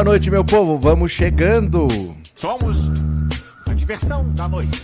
Boa noite, meu povo. Vamos chegando. Somos a diversão da noite.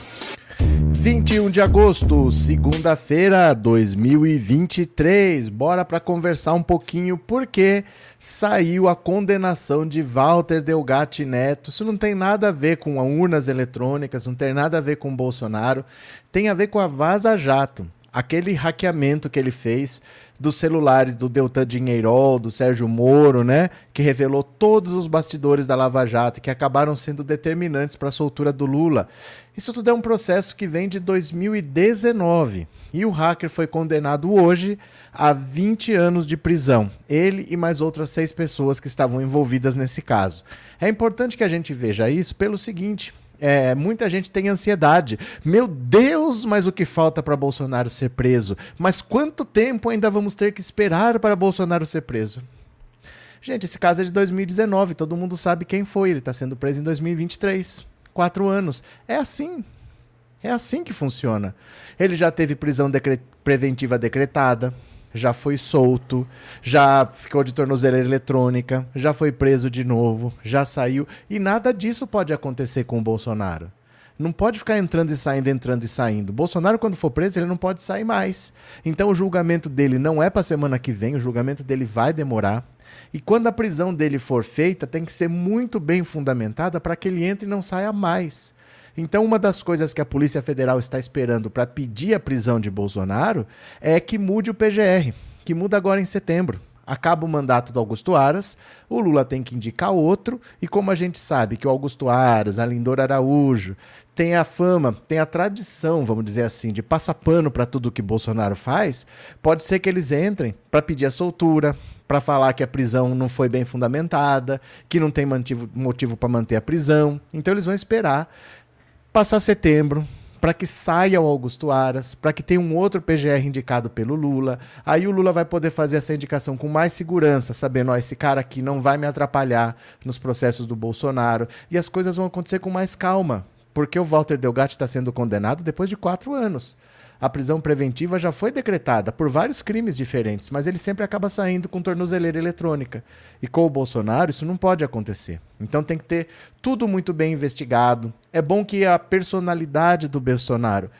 21 de agosto, segunda-feira, 2023. Bora para conversar um pouquinho porque saiu a condenação de Walter Delgatti Neto. Isso não tem nada a ver com urnas eletrônicas, não tem nada a ver com Bolsonaro, tem a ver com a Vaza Jato. Aquele hackeamento que ele fez dos celulares do Deltan Dinheirol, do Sérgio Moro, né? Que revelou todos os bastidores da Lava Jato, que acabaram sendo determinantes para a soltura do Lula. Isso tudo é um processo que vem de 2019. E o hacker foi condenado hoje a 20 anos de prisão. Ele e mais outras seis pessoas que estavam envolvidas nesse caso. É importante que a gente veja isso pelo seguinte: é, muita gente tem ansiedade. Meu Deus, mas o que falta para Bolsonaro ser preso? Mas quanto tempo ainda vamos ter que esperar para Bolsonaro ser preso? Gente, esse caso é de 2019, todo mundo sabe quem foi. Ele está sendo preso em 2023. Quatro anos. É assim. É assim que funciona. Ele já teve prisão decre preventiva decretada já foi solto, já ficou de tornozeleira eletrônica, já foi preso de novo, já saiu. E nada disso pode acontecer com o Bolsonaro. Não pode ficar entrando e saindo, entrando e saindo. Bolsonaro, quando for preso, ele não pode sair mais. Então o julgamento dele não é para semana que vem, o julgamento dele vai demorar. E quando a prisão dele for feita, tem que ser muito bem fundamentada para que ele entre e não saia mais. Então, uma das coisas que a Polícia Federal está esperando para pedir a prisão de Bolsonaro é que mude o PGR, que muda agora em setembro. Acaba o mandato do Augusto Aras, o Lula tem que indicar outro, e como a gente sabe que o Augusto Aras, a Lindor Araújo, tem a fama, tem a tradição, vamos dizer assim, de passar pano para tudo que Bolsonaro faz, pode ser que eles entrem para pedir a soltura, para falar que a prisão não foi bem fundamentada, que não tem motivo para manter a prisão. Então eles vão esperar passar setembro, para que saia o Augusto Aras, para que tenha um outro PGR indicado pelo Lula. Aí o Lula vai poder fazer essa indicação com mais segurança, sabendo, ó, esse cara aqui não vai me atrapalhar nos processos do Bolsonaro. E as coisas vão acontecer com mais calma, porque o Walter Delgatti está sendo condenado depois de quatro anos a prisão preventiva já foi decretada por vários crimes diferentes, mas ele sempre acaba saindo com tornozeleira eletrônica. E com o Bolsonaro isso não pode acontecer. Então tem que ter tudo muito bem investigado. É bom que a personalidade do Bolsonaro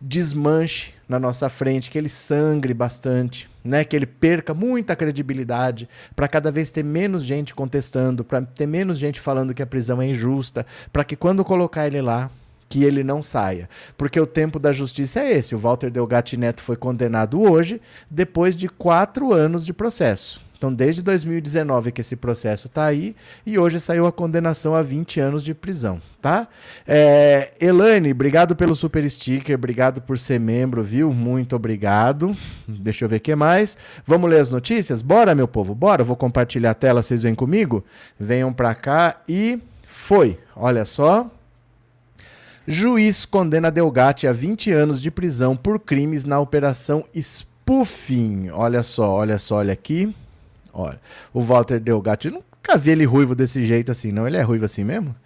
desmanche na nossa frente, que ele sangre bastante, né? Que ele perca muita credibilidade, para cada vez ter menos gente contestando, para ter menos gente falando que a prisão é injusta, para que quando colocar ele lá, que ele não saia. Porque o tempo da justiça é esse. O Walter Delgatti Neto foi condenado hoje, depois de quatro anos de processo. Então, desde 2019 que esse processo está aí, e hoje saiu a condenação a 20 anos de prisão, tá? É, Elane, obrigado pelo super sticker, obrigado por ser membro, viu? Muito obrigado. Deixa eu ver o que mais. Vamos ler as notícias? Bora, meu povo, bora. vou compartilhar a tela, vocês vêm comigo? Venham para cá e foi. Olha só. Juiz condena Delgatti a 20 anos de prisão por crimes na operação Spoofing. Olha só, olha só, olha aqui. Olha, o Walter Delgatti, eu nunca vi ele ruivo desse jeito assim, não. Ele é ruivo assim mesmo?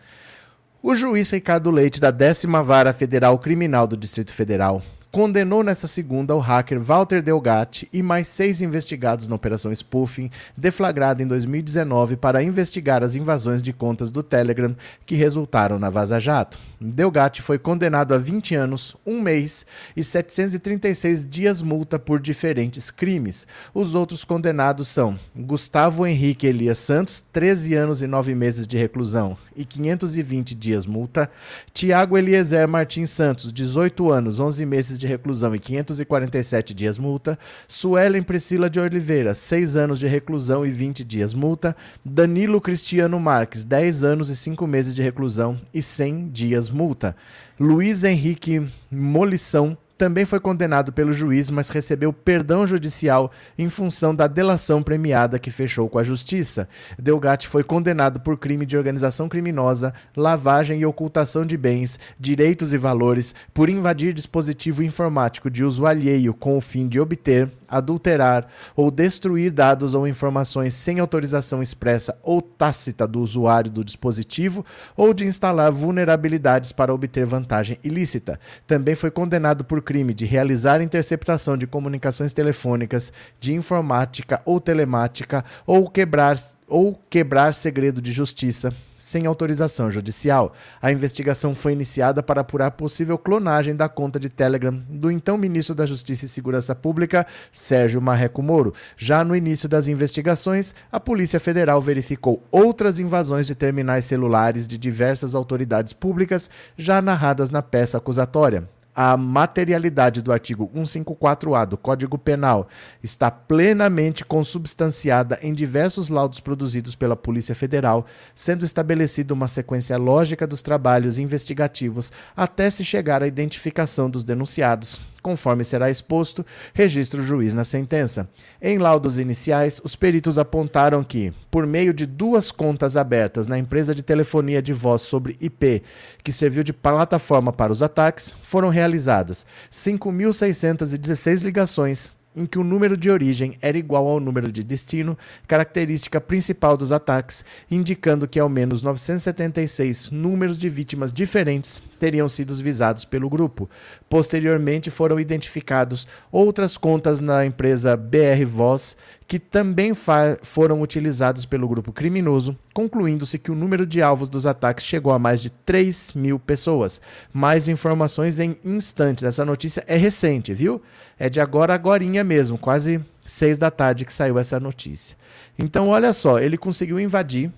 O juiz Ricardo Leite, da décima Vara Federal Criminal do Distrito Federal, condenou nesta segunda o hacker Walter Delgatti e mais seis investigados na Operação Spoofing, deflagrada em 2019 para investigar as invasões de contas do Telegram que resultaram na Vaza Jato. Delgatti foi condenado a 20 anos, um mês e 736 dias multa por diferentes crimes. Os outros condenados são Gustavo Henrique Elias Santos, 13 anos e 9 meses de reclusão e 520 dias multa, Tiago Eliezer Martins Santos, 18 anos, 11 meses de reclusão e 547 dias multa. Suelen Priscila de Oliveira, 6 anos de reclusão e 20 dias multa. Danilo Cristiano Marques, 10 anos e 5 meses de reclusão e 100 dias multa. Luiz Henrique Molição, também foi condenado pelo juiz, mas recebeu perdão judicial em função da delação premiada que fechou com a justiça. Delgatti foi condenado por crime de organização criminosa, lavagem e ocultação de bens, direitos e valores, por invadir dispositivo informático de uso alheio com o fim de obter, adulterar ou destruir dados ou informações sem autorização expressa ou tácita do usuário do dispositivo ou de instalar vulnerabilidades para obter vantagem ilícita. Também foi condenado por crime de realizar interceptação de comunicações telefônicas, de informática ou telemática ou quebrar ou quebrar segredo de justiça sem autorização judicial. A investigação foi iniciada para apurar possível clonagem da conta de Telegram do então ministro da Justiça e Segurança Pública, Sérgio Marreco Moro. Já no início das investigações, a Polícia Federal verificou outras invasões de terminais celulares de diversas autoridades públicas já narradas na peça acusatória a materialidade do artigo 154-A do Código Penal está plenamente consubstanciada em diversos laudos produzidos pela Polícia Federal, sendo estabelecida uma sequência lógica dos trabalhos investigativos até se chegar à identificação dos denunciados, conforme será exposto, registra o juiz na sentença. Em laudos iniciais, os peritos apontaram que, por meio de duas contas abertas na empresa de telefonia de voz sobre IP, que serviu de plataforma para os ataques, foram realizadas 5.616 ligações em que o número de origem era igual ao número de destino, característica principal dos ataques, indicando que ao menos 976 números de vítimas diferentes teriam sido visados pelo grupo. Posteriormente foram identificados outras contas na empresa BR Voz que também foram utilizados pelo grupo criminoso, concluindo-se que o número de alvos dos ataques chegou a mais de 3 mil pessoas. Mais informações em instantes. Essa notícia é recente, viu? É de agora agorinha mesmo, quase 6 da tarde que saiu essa notícia. Então, olha só, ele conseguiu invadir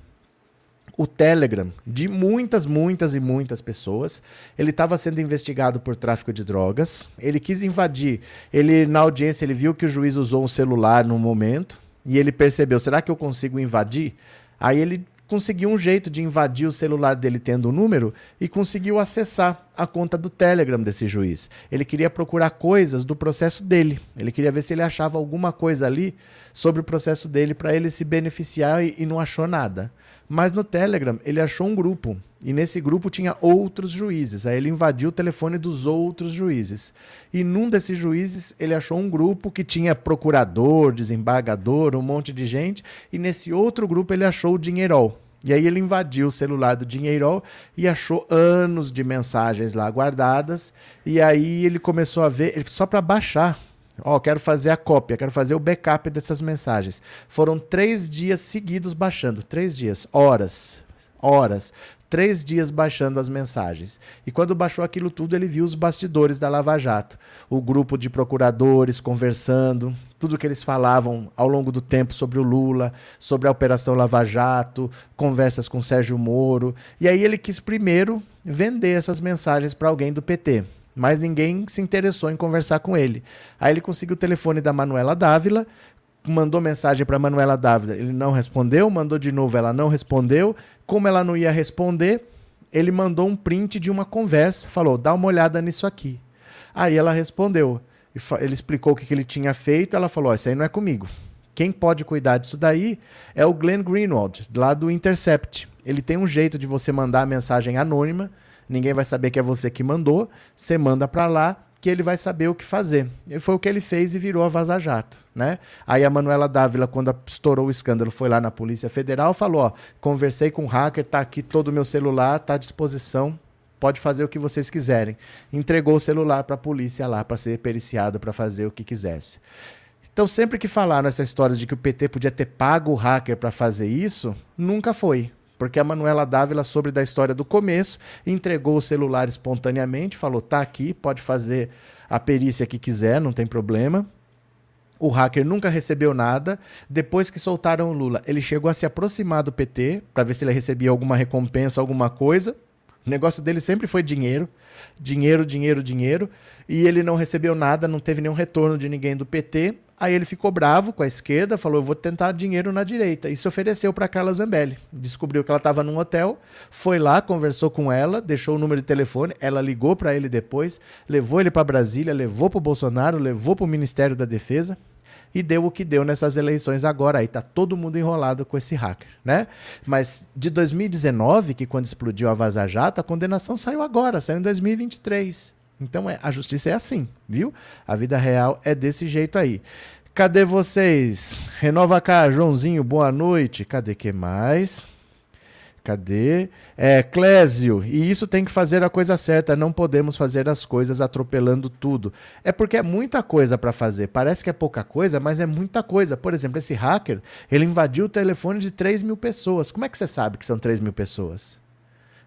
o Telegram de muitas, muitas e muitas pessoas. Ele estava sendo investigado por tráfico de drogas. Ele quis invadir. Ele na audiência ele viu que o juiz usou um celular no momento e ele percebeu, será que eu consigo invadir? Aí ele conseguiu um jeito de invadir o celular dele tendo o um número e conseguiu acessar a conta do Telegram desse juiz. Ele queria procurar coisas do processo dele. Ele queria ver se ele achava alguma coisa ali sobre o processo dele para ele se beneficiar e, e não achou nada. Mas no Telegram ele achou um grupo e nesse grupo tinha outros juízes. Aí ele invadiu o telefone dos outros juízes. E num desses juízes ele achou um grupo que tinha procurador, desembargador, um monte de gente. E nesse outro grupo ele achou o dinheirol. E aí ele invadiu o celular do Dinheirol e achou anos de mensagens lá guardadas. E aí ele começou a ver, só para baixar Ó, oh, quero fazer a cópia, quero fazer o backup dessas mensagens. Foram três dias seguidos baixando, três dias, horas, horas, três dias baixando as mensagens. E quando baixou aquilo tudo, ele viu os bastidores da Lava Jato, o grupo de procuradores conversando, tudo que eles falavam ao longo do tempo sobre o Lula, sobre a Operação Lava Jato, conversas com Sérgio Moro. E aí ele quis primeiro vender essas mensagens para alguém do PT mas ninguém se interessou em conversar com ele. Aí ele conseguiu o telefone da Manuela Dávila, mandou mensagem para Manuela Dávila, ele não respondeu, mandou de novo, ela não respondeu. Como ela não ia responder, ele mandou um print de uma conversa, falou: "Dá uma olhada nisso aqui". Aí ela respondeu. Ele explicou o que ele tinha feito, ela falou: "Isso aí não é comigo. Quem pode cuidar disso daí é o Glenn Greenwald, lá do Intercept. Ele tem um jeito de você mandar a mensagem anônima ninguém vai saber que é você que mandou, você manda para lá que ele vai saber o que fazer. E foi o que ele fez e virou a Vaza Jato, né? Aí a Manuela Dávila, quando estourou o escândalo, foi lá na Polícia Federal, falou, ó, conversei com o hacker, tá aqui todo o meu celular, tá à disposição, pode fazer o que vocês quiserem. Entregou o celular para a polícia lá para ser periciado para fazer o que quisesse. Então, sempre que falaram essa história de que o PT podia ter pago o hacker para fazer isso, nunca foi. Porque a Manuela Dávila soube da história do começo, entregou o celular espontaneamente, falou: tá aqui, pode fazer a perícia que quiser, não tem problema. O hacker nunca recebeu nada. Depois que soltaram o Lula, ele chegou a se aproximar do PT para ver se ele recebia alguma recompensa, alguma coisa. O negócio dele sempre foi dinheiro, dinheiro, dinheiro, dinheiro. E ele não recebeu nada, não teve nenhum retorno de ninguém do PT. Aí ele ficou bravo com a esquerda, falou: Eu vou tentar dinheiro na direita. E se ofereceu para Carla Zambelli. Descobriu que ela estava num hotel, foi lá, conversou com ela, deixou o número de telefone. Ela ligou para ele depois, levou ele para Brasília, levou para o Bolsonaro, levou para o Ministério da Defesa e deu o que deu nessas eleições agora. Aí tá todo mundo enrolado com esse hacker, né? Mas de 2019, que quando explodiu a Vaza Jato, a condenação saiu agora, saiu em 2023. Então é, a justiça é assim, viu? A vida real é desse jeito aí. Cadê vocês? Renova cá, Joãozinho, boa noite. Cadê que mais? Cadê? É, Clésio, e isso tem que fazer a coisa certa, não podemos fazer as coisas atropelando tudo. É porque é muita coisa para fazer. Parece que é pouca coisa, mas é muita coisa. Por exemplo, esse hacker, ele invadiu o telefone de 3 mil pessoas. Como é que você sabe que são 3 mil pessoas?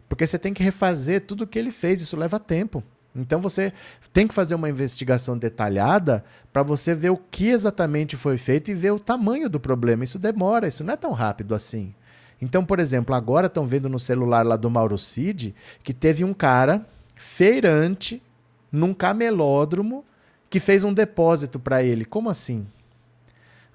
Porque você tem que refazer tudo o que ele fez, isso leva tempo. Então você tem que fazer uma investigação detalhada para você ver o que exatamente foi feito e ver o tamanho do problema. Isso demora, isso não é tão rápido assim. Então, por exemplo, agora estão vendo no celular lá do Mauro Cid que teve um cara feirante num camelódromo que fez um depósito para ele. Como assim?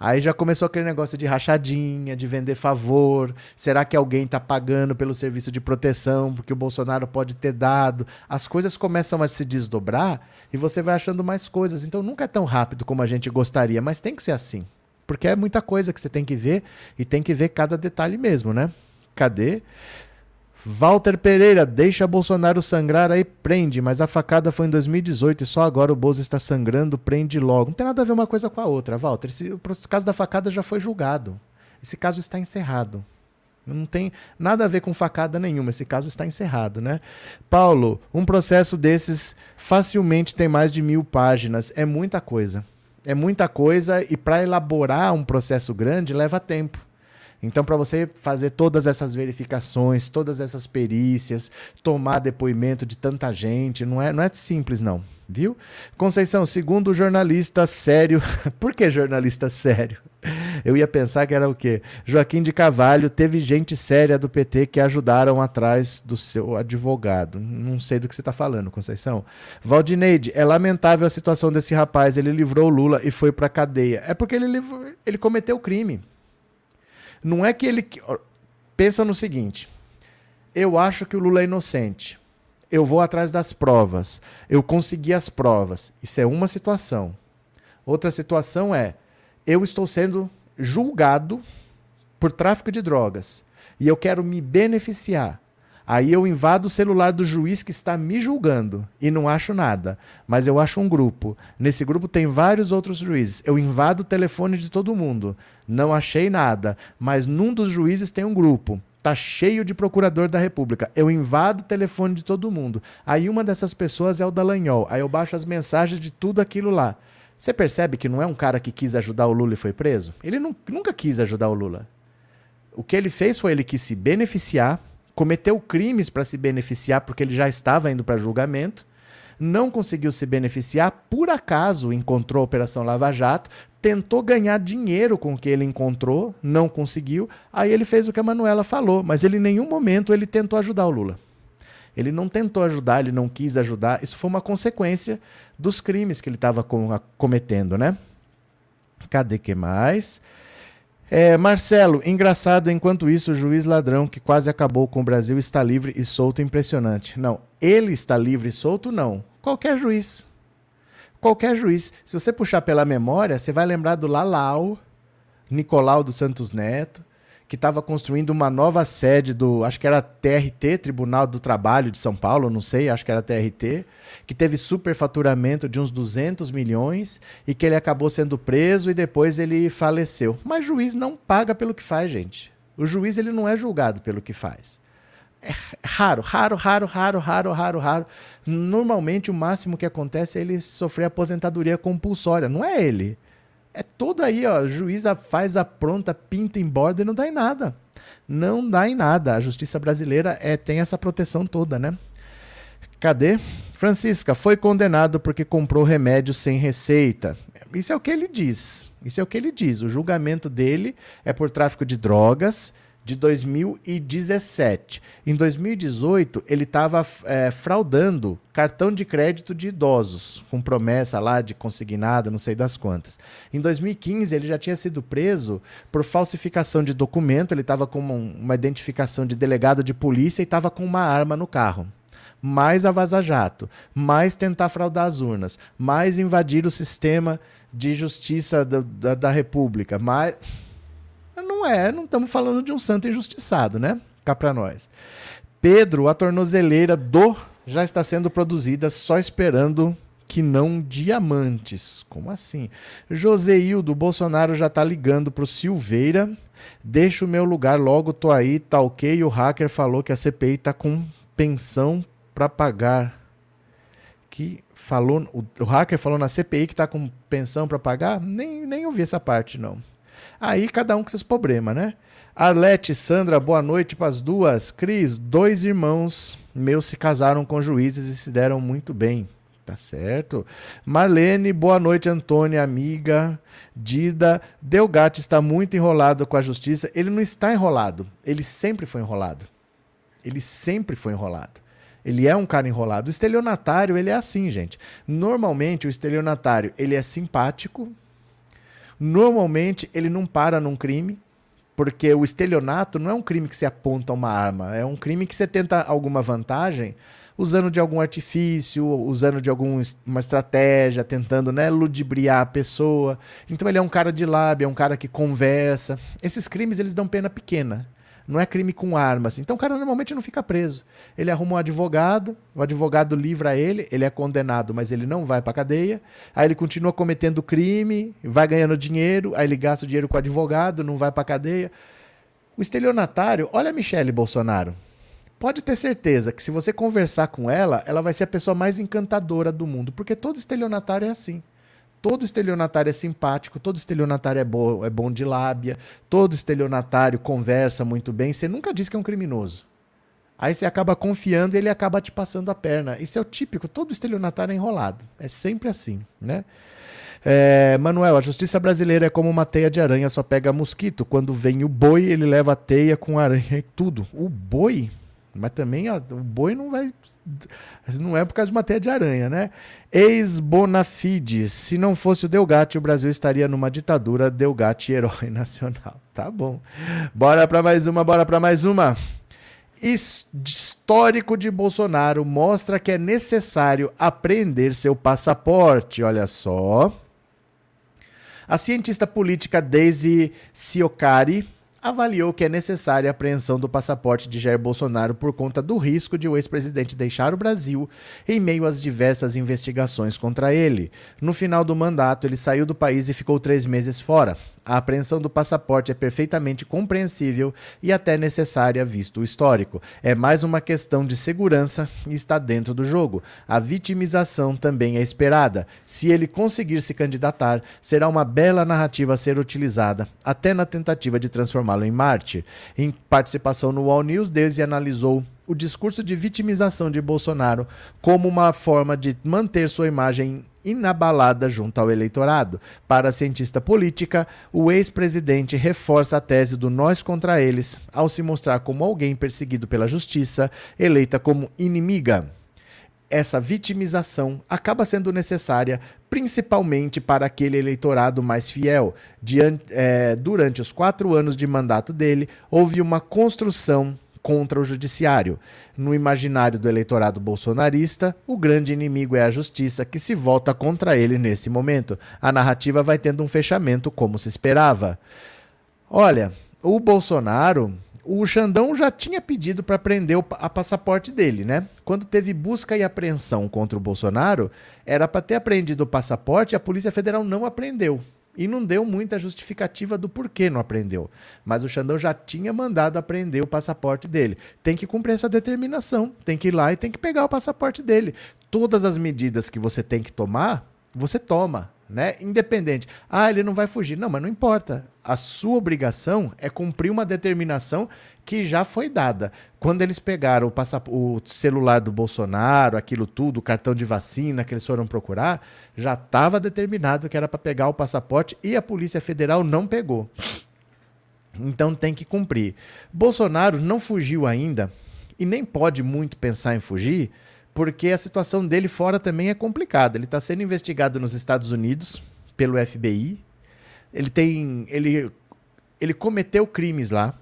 Aí já começou aquele negócio de rachadinha, de vender favor. Será que alguém está pagando pelo serviço de proteção porque o Bolsonaro pode ter dado? As coisas começam a se desdobrar e você vai achando mais coisas. Então nunca é tão rápido como a gente gostaria, mas tem que ser assim. Porque é muita coisa que você tem que ver e tem que ver cada detalhe mesmo, né? Cadê? Walter Pereira, deixa Bolsonaro sangrar aí, prende, mas a facada foi em 2018 e só agora o Bozo está sangrando, prende logo. Não tem nada a ver uma coisa com a outra, Walter. Esse, caso da facada já foi julgado. Esse caso está encerrado. Não tem nada a ver com facada nenhuma. Esse caso está encerrado, né? Paulo, um processo desses facilmente tem mais de mil páginas. É muita coisa. É muita coisa e para elaborar um processo grande leva tempo. Então, para você fazer todas essas verificações, todas essas perícias, tomar depoimento de tanta gente, não é, não é simples, não. Viu? Conceição, segundo jornalista sério. Por que jornalista sério? Eu ia pensar que era o quê? Joaquim de Carvalho, teve gente séria do PT que ajudaram atrás do seu advogado. Não sei do que você está falando, Conceição. Valdineide, é lamentável a situação desse rapaz. Ele livrou o Lula e foi para cadeia. É porque ele, livrou, ele cometeu crime. Não é que ele. Pensa no seguinte: eu acho que o Lula é inocente. Eu vou atrás das provas. Eu consegui as provas. Isso é uma situação. Outra situação é: eu estou sendo julgado por tráfico de drogas e eu quero me beneficiar. Aí eu invado o celular do juiz que está me julgando e não acho nada, mas eu acho um grupo. Nesse grupo tem vários outros juízes. Eu invado o telefone de todo mundo. Não achei nada, mas num dos juízes tem um grupo. Tá cheio de procurador da República. Eu invado o telefone de todo mundo. Aí uma dessas pessoas é o Dallagnol. Aí eu baixo as mensagens de tudo aquilo lá. Você percebe que não é um cara que quis ajudar o Lula e foi preso? Ele nunca quis ajudar o Lula. O que ele fez foi ele quis se beneficiar cometeu crimes para se beneficiar porque ele já estava indo para julgamento, não conseguiu se beneficiar, por acaso encontrou a Operação Lava Jato, tentou ganhar dinheiro com o que ele encontrou, não conseguiu, aí ele fez o que a Manuela falou, mas ele em nenhum momento ele tentou ajudar o Lula. Ele não tentou ajudar, ele não quis ajudar, isso foi uma consequência dos crimes que ele estava cometendo, né? Cadê que mais? É, Marcelo, engraçado, enquanto isso, o juiz ladrão que quase acabou com o Brasil está livre e solto, impressionante. Não, ele está livre e solto, não. Qualquer juiz. Qualquer juiz. Se você puxar pela memória, você vai lembrar do Lalau, Nicolau dos Santos Neto, que estava construindo uma nova sede do, acho que era TRT, Tribunal do Trabalho de São Paulo, não sei, acho que era TRT, que teve superfaturamento de uns 200 milhões e que ele acabou sendo preso e depois ele faleceu. Mas juiz não paga pelo que faz, gente. O juiz ele não é julgado pelo que faz. É raro, raro, raro, raro, raro, raro, raro. Normalmente o máximo que acontece é ele sofrer aposentadoria compulsória. Não é ele. É tudo aí, ó. Juíza faz a pronta, pinta em borda e não dá em nada. Não dá em nada. A justiça brasileira é, tem essa proteção toda, né? Cadê? Francisca foi condenado porque comprou remédio sem receita. Isso é o que ele diz. Isso é o que ele diz. O julgamento dele é por tráfico de drogas de 2017. Em 2018, ele estava é, fraudando cartão de crédito de idosos, com promessa lá de consignado, não sei das quantas. Em 2015, ele já tinha sido preso por falsificação de documento, ele estava com uma, identificação de delegado de polícia e estava com uma arma no carro mais a Vaza Jato, mais tentar fraudar as urnas, mais invadir o sistema de justiça da, da, da República, mais não é, não estamos falando de um santo injustiçado, né? Cá para nós. Pedro, a tornozeleira do já está sendo produzida, só esperando que não diamantes. Como assim? Joseildo, Bolsonaro já tá ligando pro Silveira. Deixa o meu lugar logo, tô aí, tá ok. O hacker falou que a CPI tá com pensão para pagar. Que falou, o, o, hacker falou na CPI que tá com pensão para pagar? Nem, nem ouvi essa parte, não. Aí cada um com seus problemas, né? Arlete, Sandra, boa noite para as duas. Cris, dois irmãos meus se casaram com juízes e se deram muito bem. Tá certo. Marlene, boa noite, Antônia, amiga. Dida, Delgatti está muito enrolado com a justiça. Ele não está enrolado. Ele sempre foi enrolado. Ele sempre foi enrolado. Ele é um cara enrolado. O estelionatário, ele é assim, gente. Normalmente, o estelionatário, ele é simpático. Normalmente, ele não para num crime. Porque o estelionato não é um crime que se aponta uma arma. É um crime que você tenta alguma vantagem usando de algum artifício, usando de alguma estratégia, tentando né, ludibriar a pessoa. Então ele é um cara de lábia, é um cara que conversa. Esses crimes eles dão pena pequena. Não é crime com armas. Então o cara normalmente não fica preso. Ele arruma um advogado, o advogado livra ele, ele é condenado, mas ele não vai para cadeia. Aí ele continua cometendo crime, vai ganhando dinheiro, aí ele gasta o dinheiro com o advogado, não vai para cadeia. O estelionatário, olha a Michele Bolsonaro pode ter certeza que se você conversar com ela, ela vai ser a pessoa mais encantadora do mundo, porque todo estelionatário é assim. Todo estelionatário é simpático, todo estelionatário é, bo é bom de lábia, todo estelionatário conversa muito bem. Você nunca diz que é um criminoso. Aí você acaba confiando e ele acaba te passando a perna. Isso é o típico, todo estelionatário é enrolado. É sempre assim, né? É, Manuel, a justiça brasileira é como uma teia de aranha, só pega mosquito. Quando vem o boi, ele leva a teia com aranha e tudo. O boi? Mas também ó, o boi não vai. Não é por causa de uma teia de aranha, né? Ex-Bonafide. Se não fosse o Delgatti, o Brasil estaria numa ditadura. Delgatti, herói nacional. Tá bom. Bora para mais uma, bora para mais uma. Histórico de Bolsonaro mostra que é necessário apreender seu passaporte. Olha só. A cientista política Daisy Siocari avaliou que é necessária a apreensão do passaporte de Jair Bolsonaro por conta do risco de o ex-presidente deixar o Brasil em meio às diversas investigações contra ele. No final do mandato, ele saiu do país e ficou três meses fora. A apreensão do passaporte é perfeitamente compreensível e até necessária, visto o histórico. É mais uma questão de segurança e está dentro do jogo. A vitimização também é esperada. Se ele conseguir se candidatar, será uma bela narrativa a ser utilizada, até na tentativa de transformá-lo em Marte. Em participação no All News, Desi analisou o discurso de vitimização de Bolsonaro como uma forma de manter sua imagem inabalada junto ao eleitorado. Para a cientista política, o ex-presidente reforça a tese do nós contra eles ao se mostrar como alguém perseguido pela justiça, eleita como inimiga. Essa vitimização acaba sendo necessária principalmente para aquele eleitorado mais fiel. Diante, é, durante os quatro anos de mandato dele, houve uma construção contra o judiciário. No imaginário do eleitorado bolsonarista, o grande inimigo é a justiça que se volta contra ele nesse momento. A narrativa vai tendo um fechamento como se esperava. Olha, o Bolsonaro, o Xandão já tinha pedido para prender o a passaporte dele, né? Quando teve busca e apreensão contra o Bolsonaro, era para ter apreendido o passaporte e a Polícia Federal não apreendeu. E não deu muita justificativa do porquê não aprendeu. Mas o Xandão já tinha mandado aprender o passaporte dele. Tem que cumprir essa determinação. Tem que ir lá e tem que pegar o passaporte dele. Todas as medidas que você tem que tomar, você toma né? Independente. Ah, ele não vai fugir. Não, mas não importa. A sua obrigação é cumprir uma determinação que já foi dada. Quando eles pegaram o, o celular do Bolsonaro, aquilo tudo, o cartão de vacina que eles foram procurar, já estava determinado que era para pegar o passaporte e a Polícia Federal não pegou. Então tem que cumprir. Bolsonaro não fugiu ainda e nem pode muito pensar em fugir porque a situação dele fora também é complicada. Ele está sendo investigado nos Estados Unidos pelo FBI. Ele tem, ele, ele cometeu crimes lá.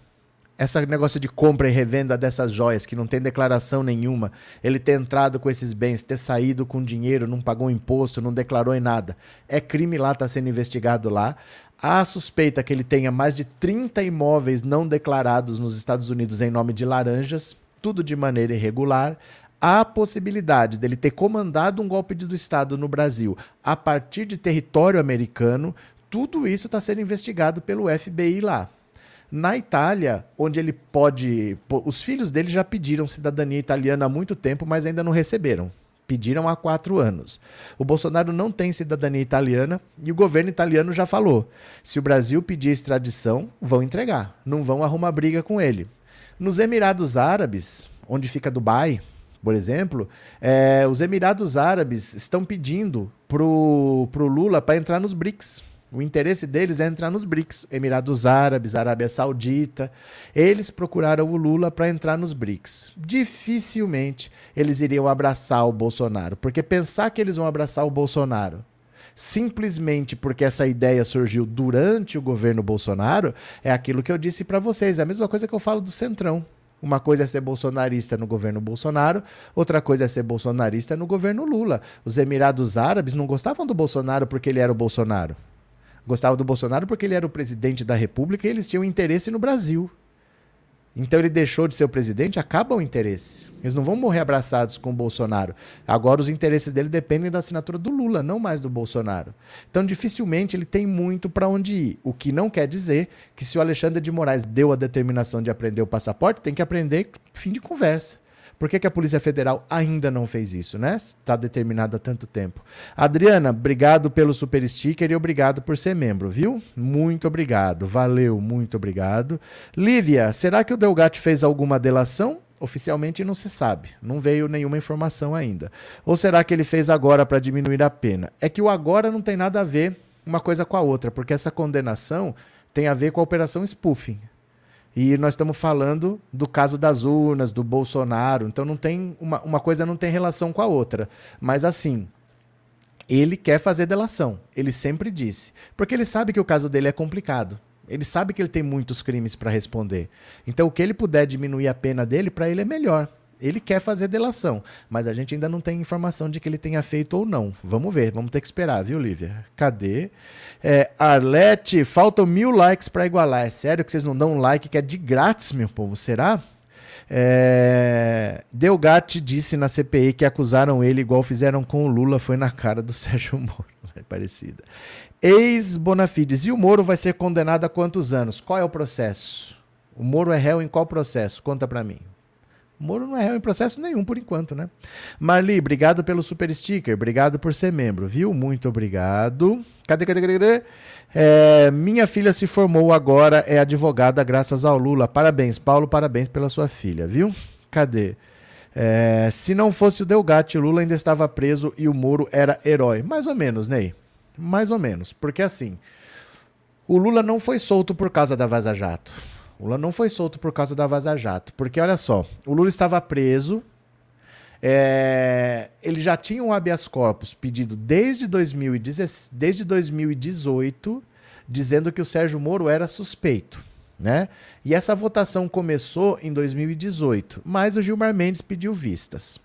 Esse negócio de compra e revenda dessas joias que não tem declaração nenhuma, ele ter entrado com esses bens, ter saído com dinheiro, não pagou imposto, não declarou em nada. É crime lá, está sendo investigado lá. Há suspeita que ele tenha mais de 30 imóveis não declarados nos Estados Unidos em nome de laranjas, tudo de maneira irregular a possibilidade dele ter comandado um golpe de Estado no Brasil a partir de território americano, tudo isso está sendo investigado pelo FBI lá. Na Itália, onde ele pode. Os filhos dele já pediram cidadania italiana há muito tempo, mas ainda não receberam. Pediram há quatro anos. O Bolsonaro não tem cidadania italiana e o governo italiano já falou: se o Brasil pedir extradição, vão entregar, não vão arrumar briga com ele. Nos Emirados Árabes, onde fica Dubai, por exemplo, é, os Emirados Árabes estão pedindo pro, pro Lula para entrar nos BRICS. O interesse deles é entrar nos BRICS, Emirados Árabes, Arábia Saudita. Eles procuraram o Lula para entrar nos BRICS. Dificilmente eles iriam abraçar o Bolsonaro, porque pensar que eles vão abraçar o Bolsonaro simplesmente porque essa ideia surgiu durante o governo Bolsonaro é aquilo que eu disse para vocês, é a mesma coisa que eu falo do Centrão. Uma coisa é ser bolsonarista no governo Bolsonaro, outra coisa é ser bolsonarista no governo Lula. Os Emirados Árabes não gostavam do Bolsonaro porque ele era o Bolsonaro. Gostavam do Bolsonaro porque ele era o presidente da República e eles tinham interesse no Brasil. Então ele deixou de ser o presidente, acaba o interesse. Eles não vão morrer abraçados com o Bolsonaro. Agora os interesses dele dependem da assinatura do Lula, não mais do Bolsonaro. Então dificilmente ele tem muito para onde ir. O que não quer dizer que se o Alexandre de Moraes deu a determinação de aprender o passaporte, tem que aprender fim de conversa. Por que, que a Polícia Federal ainda não fez isso, né? Está determinado há tanto tempo. Adriana, obrigado pelo super sticker e obrigado por ser membro, viu? Muito obrigado. Valeu, muito obrigado. Lívia, será que o Delgatti fez alguma delação? Oficialmente não se sabe, não veio nenhuma informação ainda. Ou será que ele fez agora para diminuir a pena? É que o agora não tem nada a ver uma coisa com a outra, porque essa condenação tem a ver com a operação spoofing. E nós estamos falando do caso das urnas, do Bolsonaro. Então não tem uma, uma coisa não tem relação com a outra. Mas assim, ele quer fazer delação. Ele sempre disse. Porque ele sabe que o caso dele é complicado. Ele sabe que ele tem muitos crimes para responder. Então o que ele puder diminuir a pena dele, para ele é melhor. Ele quer fazer delação, mas a gente ainda não tem informação de que ele tenha feito ou não. Vamos ver, vamos ter que esperar, viu, Lívia? Cadê? É, Arlete, faltam mil likes para igualar. É sério que vocês não dão um like que é de grátis, meu povo? Será? É... Delgatti disse na CPI que acusaram ele igual fizeram com o Lula, foi na cara do Sérgio Moro. É parecida. Ex-Bonafides. E o Moro vai ser condenado a quantos anos? Qual é o processo? O Moro é réu em qual processo? Conta para mim. Moro não é réu em processo nenhum por enquanto, né? Marli, obrigado pelo super sticker, obrigado por ser membro, viu? Muito obrigado. Cadê, cadê, cadê, cadê? É, minha filha se formou agora, é advogada graças ao Lula. Parabéns, Paulo, parabéns pela sua filha, viu? Cadê? É, se não fosse o Delgatti, o Lula ainda estava preso e o Moro era herói. Mais ou menos, Ney. Mais ou menos. Porque assim, o Lula não foi solto por causa da Vaza Jato. O Lula não foi solto por causa da Vaza Jato. Porque olha só, o Lula estava preso. É, ele já tinha um habeas corpus pedido desde, 2010, desde 2018, dizendo que o Sérgio Moro era suspeito. Né? E essa votação começou em 2018, mas o Gilmar Mendes pediu vistas.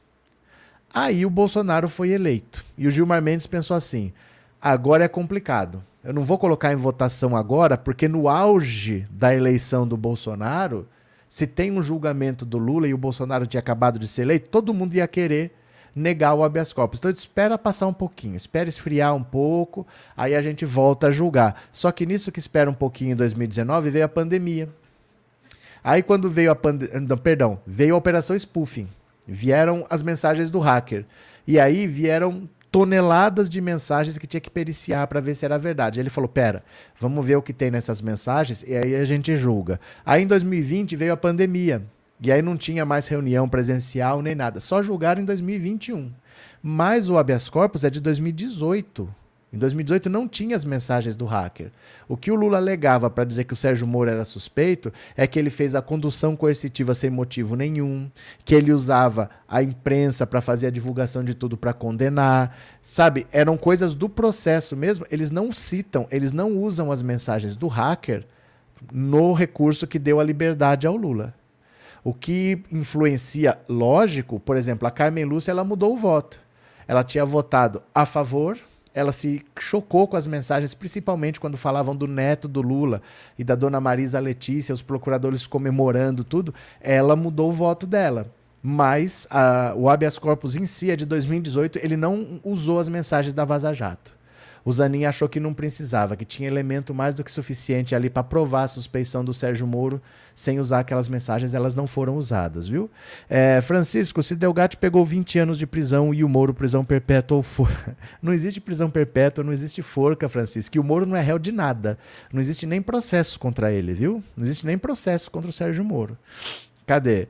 Aí o Bolsonaro foi eleito. E o Gilmar Mendes pensou assim: agora é complicado. Eu não vou colocar em votação agora, porque no auge da eleição do Bolsonaro, se tem um julgamento do Lula e o Bolsonaro tinha acabado de ser eleito, todo mundo ia querer negar o habeas corpus. Então espera passar um pouquinho, espera esfriar um pouco, aí a gente volta a julgar. Só que nisso que espera um pouquinho em 2019 veio a pandemia. Aí quando veio a pandemia, perdão, veio a operação spoofing. Vieram as mensagens do hacker. E aí vieram toneladas de mensagens que tinha que periciar para ver se era verdade. Ele falou: pera, vamos ver o que tem nessas mensagens e aí a gente julga. Aí em 2020 veio a pandemia. E aí não tinha mais reunião presencial nem nada. Só julgaram em 2021. Mas o habeas corpus é de 2018. Em 2018 não tinha as mensagens do hacker. O que o Lula alegava para dizer que o Sérgio Moro era suspeito é que ele fez a condução coercitiva sem motivo nenhum, que ele usava a imprensa para fazer a divulgação de tudo para condenar. Sabe, eram coisas do processo mesmo. Eles não citam, eles não usam as mensagens do hacker no recurso que deu a liberdade ao Lula. O que influencia, lógico, por exemplo, a Carmen Lúcia ela mudou o voto. Ela tinha votado a favor ela se chocou com as mensagens, principalmente quando falavam do neto do Lula e da dona Marisa Letícia, os procuradores comemorando tudo. Ela mudou o voto dela. mas a, o habeas corpus em si é de 2018, ele não usou as mensagens da Vaza Jato. O Zanin achou que não precisava, que tinha elemento mais do que suficiente ali para provar a suspeição do Sérgio Moro sem usar aquelas mensagens, elas não foram usadas, viu? É, Francisco, se Delgatti pegou 20 anos de prisão e o Moro prisão perpétua ou forca. Não existe prisão perpétua, não existe forca, Francisco. E o Moro não é réu de nada. Não existe nem processo contra ele, viu? Não existe nem processo contra o Sérgio Moro. Cadê?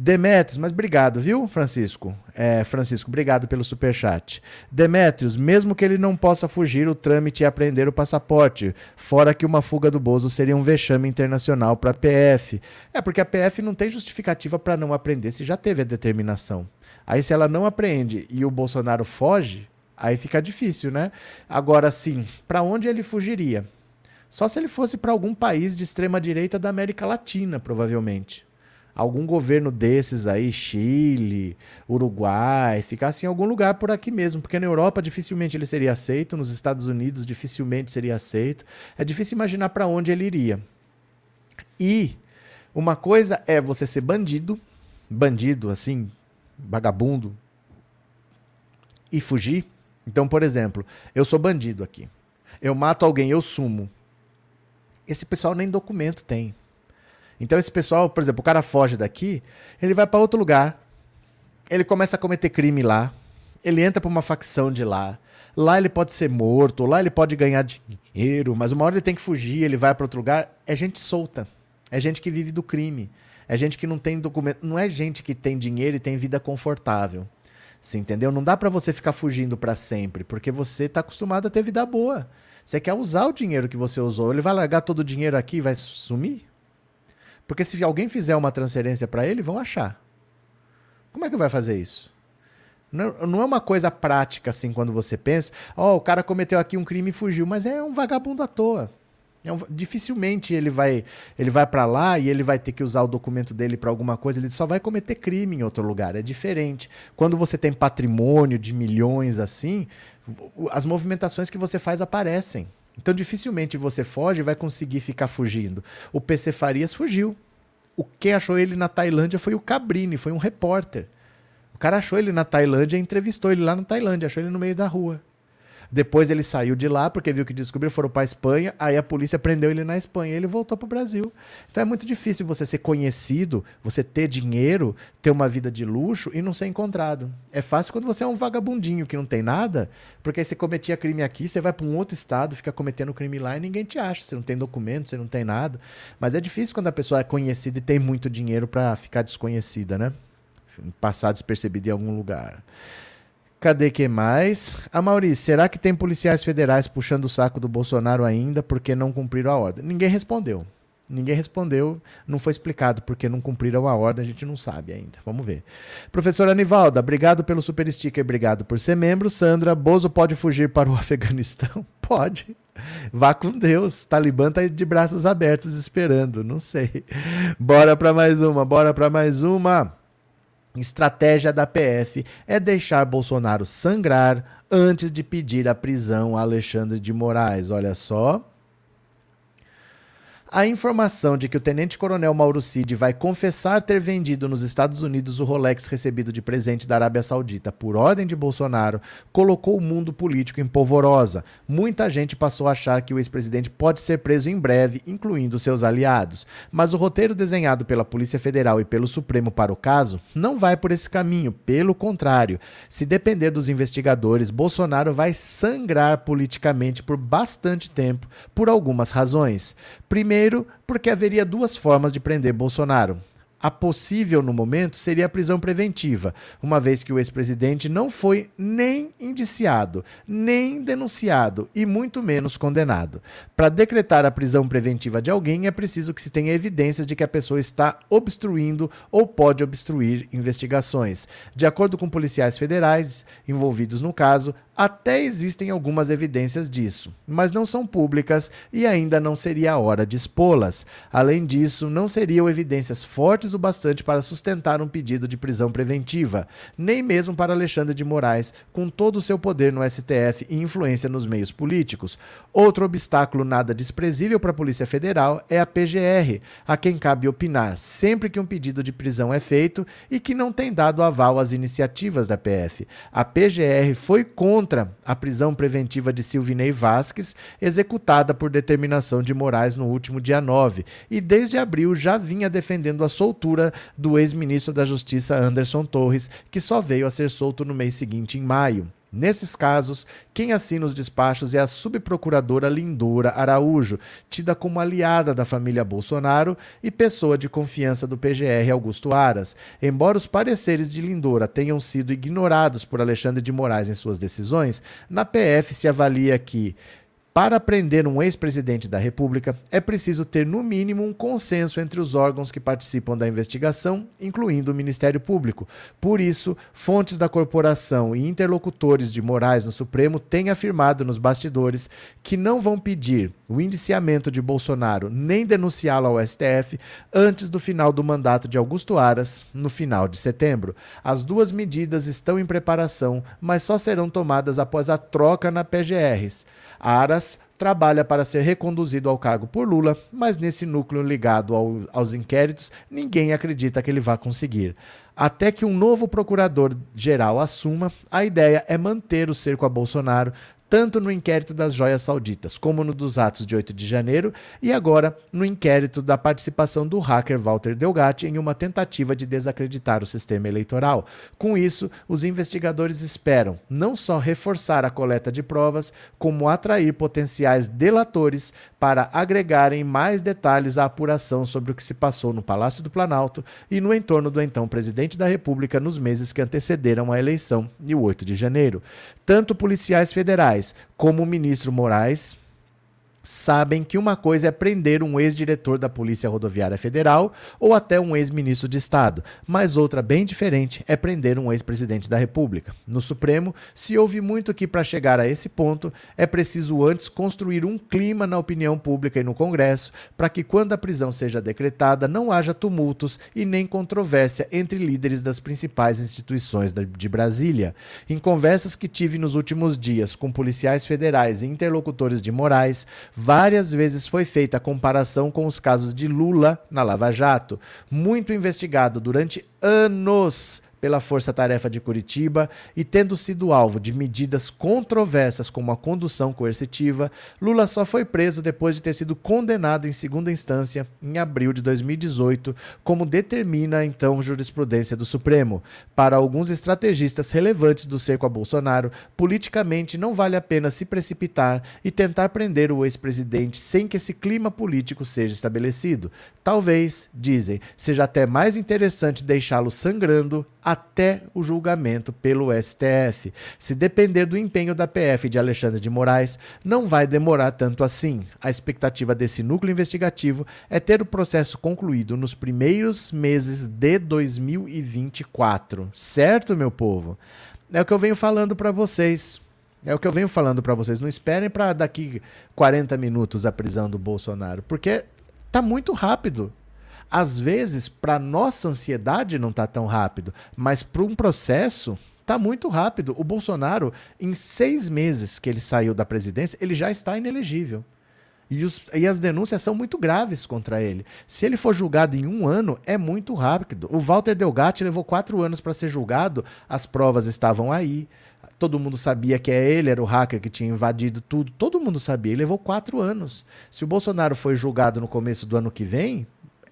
Demetrios, mas obrigado, viu, Francisco? É, Francisco, obrigado pelo superchat. Demetrios, mesmo que ele não possa fugir, o trâmite é aprender o passaporte. Fora que uma fuga do Bozo seria um vexame internacional para a PF. É, porque a PF não tem justificativa para não aprender se já teve a determinação. Aí, se ela não apreende e o Bolsonaro foge, aí fica difícil, né? Agora, sim, para onde ele fugiria? Só se ele fosse para algum país de extrema direita da América Latina, provavelmente algum governo desses aí, Chile, Uruguai, ficasse em algum lugar por aqui mesmo, porque na Europa dificilmente ele seria aceito, nos Estados Unidos dificilmente seria aceito. É difícil imaginar para onde ele iria. E uma coisa é você ser bandido, bandido assim, vagabundo, e fugir. Então, por exemplo, eu sou bandido aqui. Eu mato alguém, eu sumo. Esse pessoal nem documento tem. Então esse pessoal, por exemplo, o cara foge daqui, ele vai para outro lugar, ele começa a cometer crime lá, ele entra para uma facção de lá, lá ele pode ser morto, lá ele pode ganhar dinheiro, mas uma hora ele tem que fugir, ele vai para outro lugar, é gente solta, é gente que vive do crime, é gente que não tem documento, não é gente que tem dinheiro e tem vida confortável. Você entendeu? Não dá para você ficar fugindo para sempre, porque você está acostumado a ter vida boa. Você quer usar o dinheiro que você usou. Ele vai largar todo o dinheiro aqui e vai sumir? Porque se alguém fizer uma transferência para ele, vão achar. Como é que vai fazer isso? Não, é uma coisa prática assim quando você pensa, ó, oh, o cara cometeu aqui um crime e fugiu, mas é um vagabundo à toa. É um, dificilmente ele vai ele vai para lá e ele vai ter que usar o documento dele para alguma coisa, ele só vai cometer crime em outro lugar, é diferente. Quando você tem patrimônio de milhões assim, as movimentações que você faz aparecem. Então dificilmente você foge e vai conseguir ficar fugindo. O PC Farias fugiu. O que achou ele na Tailândia foi o Cabrini, foi um repórter. O cara achou ele na Tailândia entrevistou ele lá na Tailândia, achou ele no meio da rua. Depois ele saiu de lá porque viu que descobriu, foram para Espanha, aí a polícia prendeu ele na Espanha e ele voltou para o Brasil. Então é muito difícil você ser conhecido, você ter dinheiro, ter uma vida de luxo e não ser encontrado. É fácil quando você é um vagabundinho que não tem nada, porque aí você cometia crime aqui, você vai para um outro estado, fica cometendo crime lá e ninguém te acha. Você não tem documento, você não tem nada. Mas é difícil quando a pessoa é conhecida e tem muito dinheiro para ficar desconhecida, né? Passar despercebida em algum lugar. Cadê que mais? A Maurício, será que tem policiais federais puxando o saco do Bolsonaro ainda porque não cumpriram a ordem? Ninguém respondeu. Ninguém respondeu, não foi explicado porque não cumpriram a ordem, a gente não sabe ainda. Vamos ver. Professora Anivalda, obrigado pelo super sticker, obrigado por ser membro. Sandra, Bozo pode fugir para o Afeganistão? Pode. Vá com Deus. Talibã tá de braços abertos esperando, não sei. Bora para mais uma, bora para mais uma. Estratégia da PF é deixar Bolsonaro sangrar antes de pedir a prisão a Alexandre de Moraes. Olha só. A informação de que o tenente-coronel Mauro Cid vai confessar ter vendido nos Estados Unidos o Rolex recebido de presente da Arábia Saudita por ordem de Bolsonaro colocou o mundo político em polvorosa. Muita gente passou a achar que o ex-presidente pode ser preso em breve, incluindo seus aliados. Mas o roteiro desenhado pela Polícia Federal e pelo Supremo para o caso não vai por esse caminho. Pelo contrário, se depender dos investigadores, Bolsonaro vai sangrar politicamente por bastante tempo por algumas razões. Primeiro, porque haveria duas formas de prender Bolsonaro. A possível no momento seria a prisão preventiva, uma vez que o ex-presidente não foi nem indiciado, nem denunciado e muito menos condenado. Para decretar a prisão preventiva de alguém é preciso que se tenha evidências de que a pessoa está obstruindo ou pode obstruir investigações. De acordo com policiais federais envolvidos no caso, até existem algumas evidências disso, mas não são públicas e ainda não seria a hora de expô-las. Além disso, não seriam evidências fortes o bastante para sustentar um pedido de prisão preventiva, nem mesmo para Alexandre de Moraes, com todo o seu poder no STF e influência nos meios políticos. Outro obstáculo nada desprezível para a Polícia Federal é a PGR, a quem cabe opinar sempre que um pedido de prisão é feito e que não tem dado aval às iniciativas da PF. A PGR foi contra a prisão preventiva de Silvinei Vasques, executada por determinação de Moraes no último dia 9, e desde abril já vinha defendendo a soltura do ex-ministro da Justiça Anderson Torres, que só veio a ser solto no mês seguinte, em maio. Nesses casos, quem assina os despachos é a subprocuradora Lindora Araújo, tida como aliada da família Bolsonaro e pessoa de confiança do PGR Augusto Aras. Embora os pareceres de Lindora tenham sido ignorados por Alexandre de Moraes em suas decisões, na PF se avalia que para prender um ex-presidente da República, é preciso ter, no mínimo, um consenso entre os órgãos que participam da investigação, incluindo o Ministério Público. Por isso, fontes da corporação e interlocutores de Moraes no Supremo têm afirmado nos bastidores que não vão pedir o indiciamento de Bolsonaro nem denunciá-lo ao STF antes do final do mandato de Augusto Aras, no final de setembro. As duas medidas estão em preparação, mas só serão tomadas após a troca na PGRs. Aras trabalha para ser reconduzido ao cargo por Lula, mas nesse núcleo ligado ao, aos inquéritos, ninguém acredita que ele vá conseguir. Até que um novo procurador-geral assuma, a ideia é manter o cerco a Bolsonaro, tanto no inquérito das joias sauditas, como no dos atos de 8 de janeiro, e agora no inquérito da participação do hacker Walter Delgatti em uma tentativa de desacreditar o sistema eleitoral. Com isso, os investigadores esperam não só reforçar a coleta de provas, como atrair potenciais delatores para agregarem mais detalhes à apuração sobre o que se passou no Palácio do Planalto e no entorno do então presidente da República nos meses que antecederam a eleição de 8 de janeiro. Tanto policiais federais como o ministro Moraes sabem que uma coisa é prender um ex-diretor da Polícia Rodoviária Federal ou até um ex-ministro de Estado, mas outra bem diferente é prender um ex-presidente da República. No Supremo, se ouve muito que para chegar a esse ponto é preciso antes construir um clima na opinião pública e no Congresso para que quando a prisão seja decretada não haja tumultos e nem controvérsia entre líderes das principais instituições de Brasília. Em conversas que tive nos últimos dias com policiais federais e interlocutores de Moraes, Várias vezes foi feita a comparação com os casos de Lula na Lava Jato, muito investigado durante anos pela Força Tarefa de Curitiba e tendo sido alvo de medidas controversas como a condução coercitiva, Lula só foi preso depois de ter sido condenado em segunda instância em abril de 2018, como determina então jurisprudência do Supremo. Para alguns estrategistas relevantes do cerco a Bolsonaro, politicamente não vale a pena se precipitar e tentar prender o ex-presidente sem que esse clima político seja estabelecido. Talvez, dizem, seja até mais interessante deixá-lo sangrando até o julgamento pelo STF. Se depender do empenho da PF de Alexandre de Moraes, não vai demorar tanto assim. A expectativa desse núcleo investigativo é ter o processo concluído nos primeiros meses de 2024. Certo, meu povo? É o que eu venho falando para vocês. É o que eu venho falando para vocês. Não esperem para daqui 40 minutos a prisão do Bolsonaro, porque tá muito rápido. Às vezes, para nossa ansiedade não está tão rápido, mas para um processo está muito rápido. O Bolsonaro, em seis meses que ele saiu da presidência, ele já está inelegível. E, os, e, as denúncias são muito graves contra ele. Se ele for julgado em um ano, é muito rápido. O Walter Delgatti levou quatro anos para ser julgado, as provas estavam aí. Todo mundo sabia que é ele era o hacker que tinha invadido tudo. Todo mundo sabia. Ele levou quatro anos. Se o Bolsonaro foi julgado no começo do ano que vem,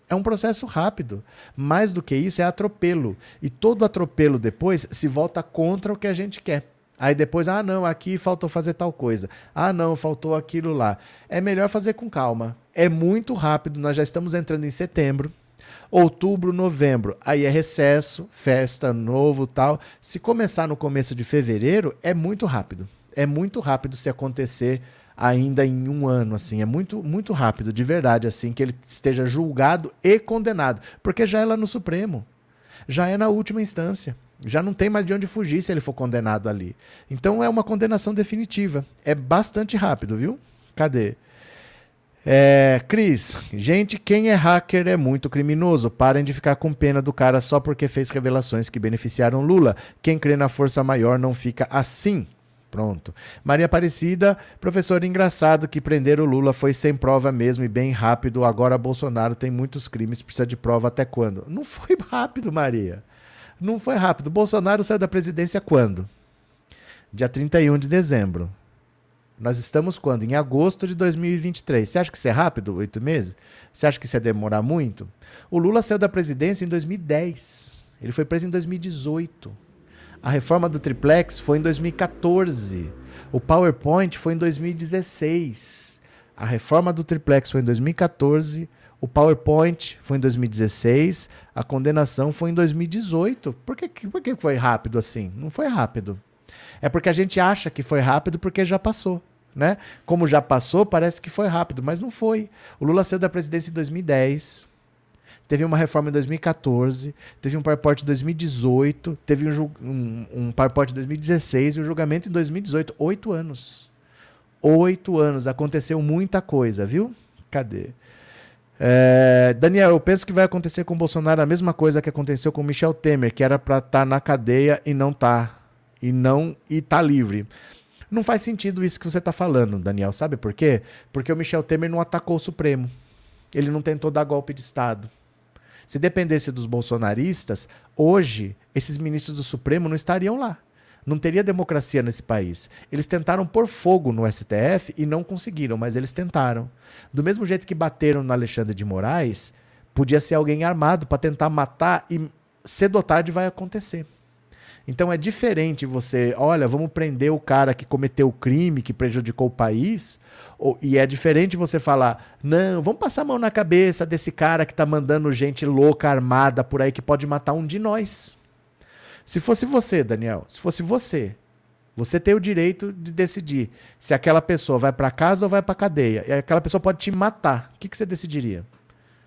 é um processo rápido. Mais do que isso, é atropelo. E todo atropelo depois se volta contra o que a gente quer. Aí depois, ah, não, aqui faltou fazer tal coisa. Ah, não, faltou aquilo lá. É melhor fazer com calma. É muito rápido, nós já estamos entrando em setembro. Outubro, novembro, aí é recesso, festa, novo tal. Se começar no começo de fevereiro, é muito rápido. É muito rápido se acontecer ainda em um ano, assim. É muito, muito rápido, de verdade, assim, que ele esteja julgado e condenado. Porque já é lá no Supremo. Já é na última instância. Já não tem mais de onde fugir se ele for condenado ali. Então é uma condenação definitiva. É bastante rápido, viu? Cadê? É, Cris, gente, quem é hacker é muito criminoso. Parem de ficar com pena do cara só porque fez revelações que beneficiaram Lula. Quem crê na força maior não fica assim. Pronto. Maria Aparecida, professor engraçado que prender o Lula foi sem prova mesmo e bem rápido. Agora Bolsonaro tem muitos crimes, precisa de prova até quando? Não foi rápido, Maria. Não foi rápido. Bolsonaro saiu da presidência quando? Dia 31 de dezembro. Nós estamos quando? Em agosto de 2023. Você acha que isso é rápido? Oito meses? Você acha que isso é demorar muito? O Lula saiu da presidência em 2010. Ele foi preso em 2018. A reforma do triplex foi em 2014. O PowerPoint foi em 2016. A reforma do triplex foi em 2014. O PowerPoint foi em 2016. A condenação foi em 2018. Por que, por que foi rápido assim? Não foi rápido. É porque a gente acha que foi rápido porque já passou. Né? Como já passou, parece que foi rápido, mas não foi. O Lula saiu da presidência em 2010, teve uma reforma em 2014, teve um PowerPoint em 2018, teve um, um, um PowerPoint em 2016 e um julgamento em 2018. Oito anos. Oito anos. Aconteceu muita coisa, viu? Cadê? É, Daniel, eu penso que vai acontecer com o Bolsonaro a mesma coisa que aconteceu com Michel Temer, que era para estar tá na cadeia e não tá e não e tá livre. Não faz sentido isso que você está falando, Daniel. Sabe por quê? Porque o Michel Temer não atacou o Supremo. Ele não tentou dar golpe de Estado. Se dependesse dos bolsonaristas, hoje esses ministros do Supremo não estariam lá. Não teria democracia nesse país. Eles tentaram pôr fogo no STF e não conseguiram, mas eles tentaram. Do mesmo jeito que bateram no Alexandre de Moraes, podia ser alguém armado para tentar matar e cedo ou tarde vai acontecer. Então é diferente você, olha, vamos prender o cara que cometeu o crime, que prejudicou o país, ou, e é diferente você falar, não, vamos passar a mão na cabeça desse cara que tá mandando gente louca, armada por aí, que pode matar um de nós. Se fosse você, Daniel, se fosse você, você tem o direito de decidir se aquela pessoa vai para casa ou vai para cadeia. E aquela pessoa pode te matar. O que, que você decidiria?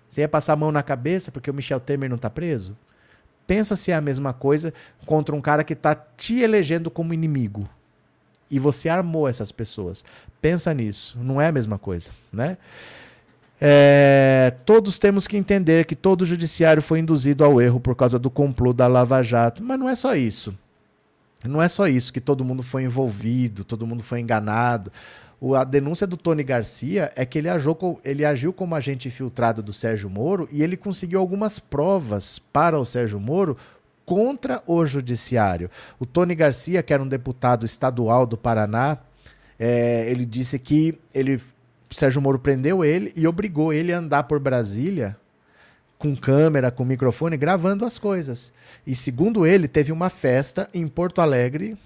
Você ia passar a mão na cabeça porque o Michel Temer não está preso? Pensa se é a mesma coisa contra um cara que está te elegendo como inimigo. E você armou essas pessoas. Pensa nisso. Não é a mesma coisa, né? É, todos temos que entender que todo o judiciário foi induzido ao erro por causa do complô da Lava Jato. Mas não é só isso. Não é só isso, que todo mundo foi envolvido, todo mundo foi enganado. O, a denúncia do Tony Garcia é que ele, agiu, ele agiu como agente infiltrado do Sérgio Moro e ele conseguiu algumas provas para o Sérgio Moro contra o judiciário. O Tony Garcia, que era um deputado estadual do Paraná, é, ele disse que ele, Sérgio Moro prendeu ele e obrigou ele a andar por Brasília com câmera, com microfone, gravando as coisas. E segundo ele, teve uma festa em Porto Alegre,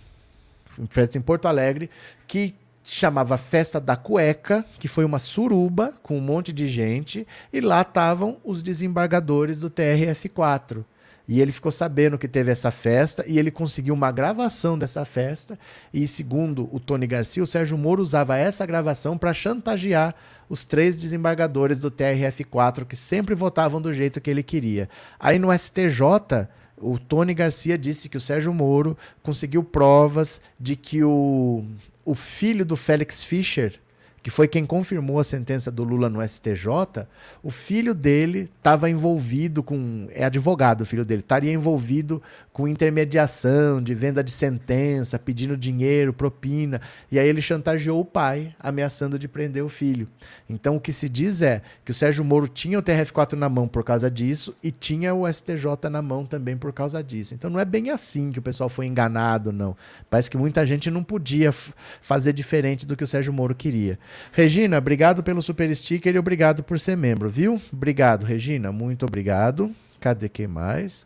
festa em Porto Alegre, que chamava Festa da Cueca, que foi uma suruba com um monte de gente, e lá estavam os desembargadores do TRF4. E ele ficou sabendo que teve essa festa e ele conseguiu uma gravação dessa festa. E segundo o Tony Garcia, o Sérgio Moro usava essa gravação para chantagear os três desembargadores do TRF4 que sempre votavam do jeito que ele queria. Aí no STJ, o Tony Garcia disse que o Sérgio Moro conseguiu provas de que o o filho do Félix Fischer, que foi quem confirmou a sentença do Lula no STJ, o filho dele estava envolvido com. É advogado, o filho dele, estaria envolvido com intermediação, de venda de sentença, pedindo dinheiro, propina. E aí ele chantageou o pai, ameaçando de prender o filho. Então o que se diz é que o Sérgio Moro tinha o TRF4 na mão por causa disso e tinha o STJ na mão também por causa disso. Então não é bem assim que o pessoal foi enganado, não. Parece que muita gente não podia fazer diferente do que o Sérgio Moro queria. Regina, obrigado pelo super sticker e obrigado por ser membro, viu? Obrigado, Regina, muito obrigado. Cadê quem mais?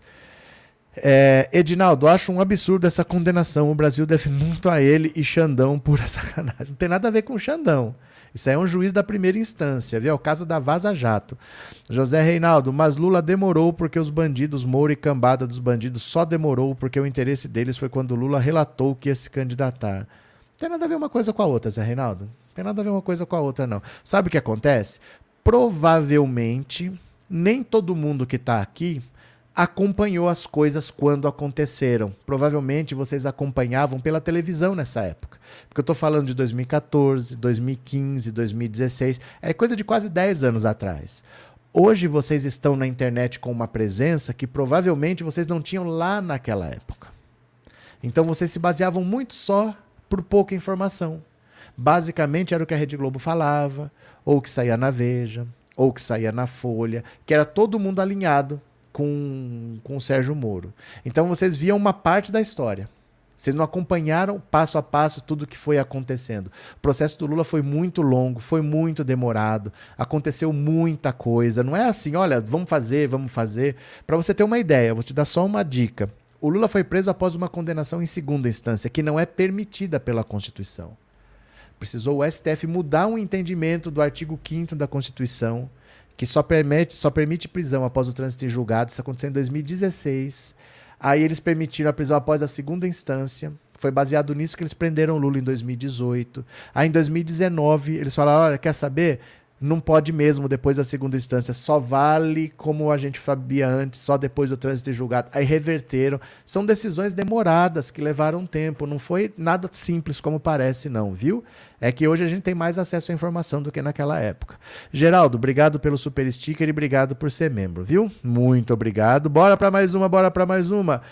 É, Edinaldo, acho um absurdo essa condenação. O Brasil deve muito a ele e Xandão por sacanagem. Não tem nada a ver com Xandão. Isso aí é um juiz da primeira instância, viu? É o caso da Vaza Jato. José Reinaldo, mas Lula demorou porque os bandidos, Moura e cambada dos bandidos, só demorou porque o interesse deles foi quando Lula relatou que ia se candidatar. Não tem nada a ver uma coisa com a outra, Zé Reinaldo. Não tem nada a ver uma coisa com a outra, não. Sabe o que acontece? Provavelmente, nem todo mundo que está aqui acompanhou as coisas quando aconteceram. Provavelmente vocês acompanhavam pela televisão nessa época. Porque eu estou falando de 2014, 2015, 2016. É coisa de quase 10 anos atrás. Hoje vocês estão na internet com uma presença que provavelmente vocês não tinham lá naquela época. Então vocês se baseavam muito só por pouca informação. Basicamente era o que a Rede Globo falava, ou que saía na Veja, ou que saía na Folha, que era todo mundo alinhado com, com o Sérgio Moro. Então vocês viam uma parte da história. Vocês não acompanharam passo a passo tudo o que foi acontecendo. O processo do Lula foi muito longo, foi muito demorado, aconteceu muita coisa. Não é assim, olha, vamos fazer, vamos fazer. Para você ter uma ideia, vou te dar só uma dica. O Lula foi preso após uma condenação em segunda instância, que não é permitida pela Constituição. Precisou o STF mudar um entendimento do artigo 5 da Constituição, que só permite, só permite prisão após o trânsito em julgado. Isso aconteceu em 2016. Aí eles permitiram a prisão após a segunda instância. Foi baseado nisso que eles prenderam Lula em 2018. Aí em 2019 eles falaram: olha, quer saber? Não pode mesmo depois da segunda instância, só vale como a gente sabia antes, só depois do trânsito julgado. Aí reverteram. São decisões demoradas que levaram tempo, não foi nada simples como parece não, viu? É que hoje a gente tem mais acesso à informação do que naquela época. Geraldo, obrigado pelo super sticker e obrigado por ser membro, viu? Muito obrigado. Bora para mais uma, bora para mais uma.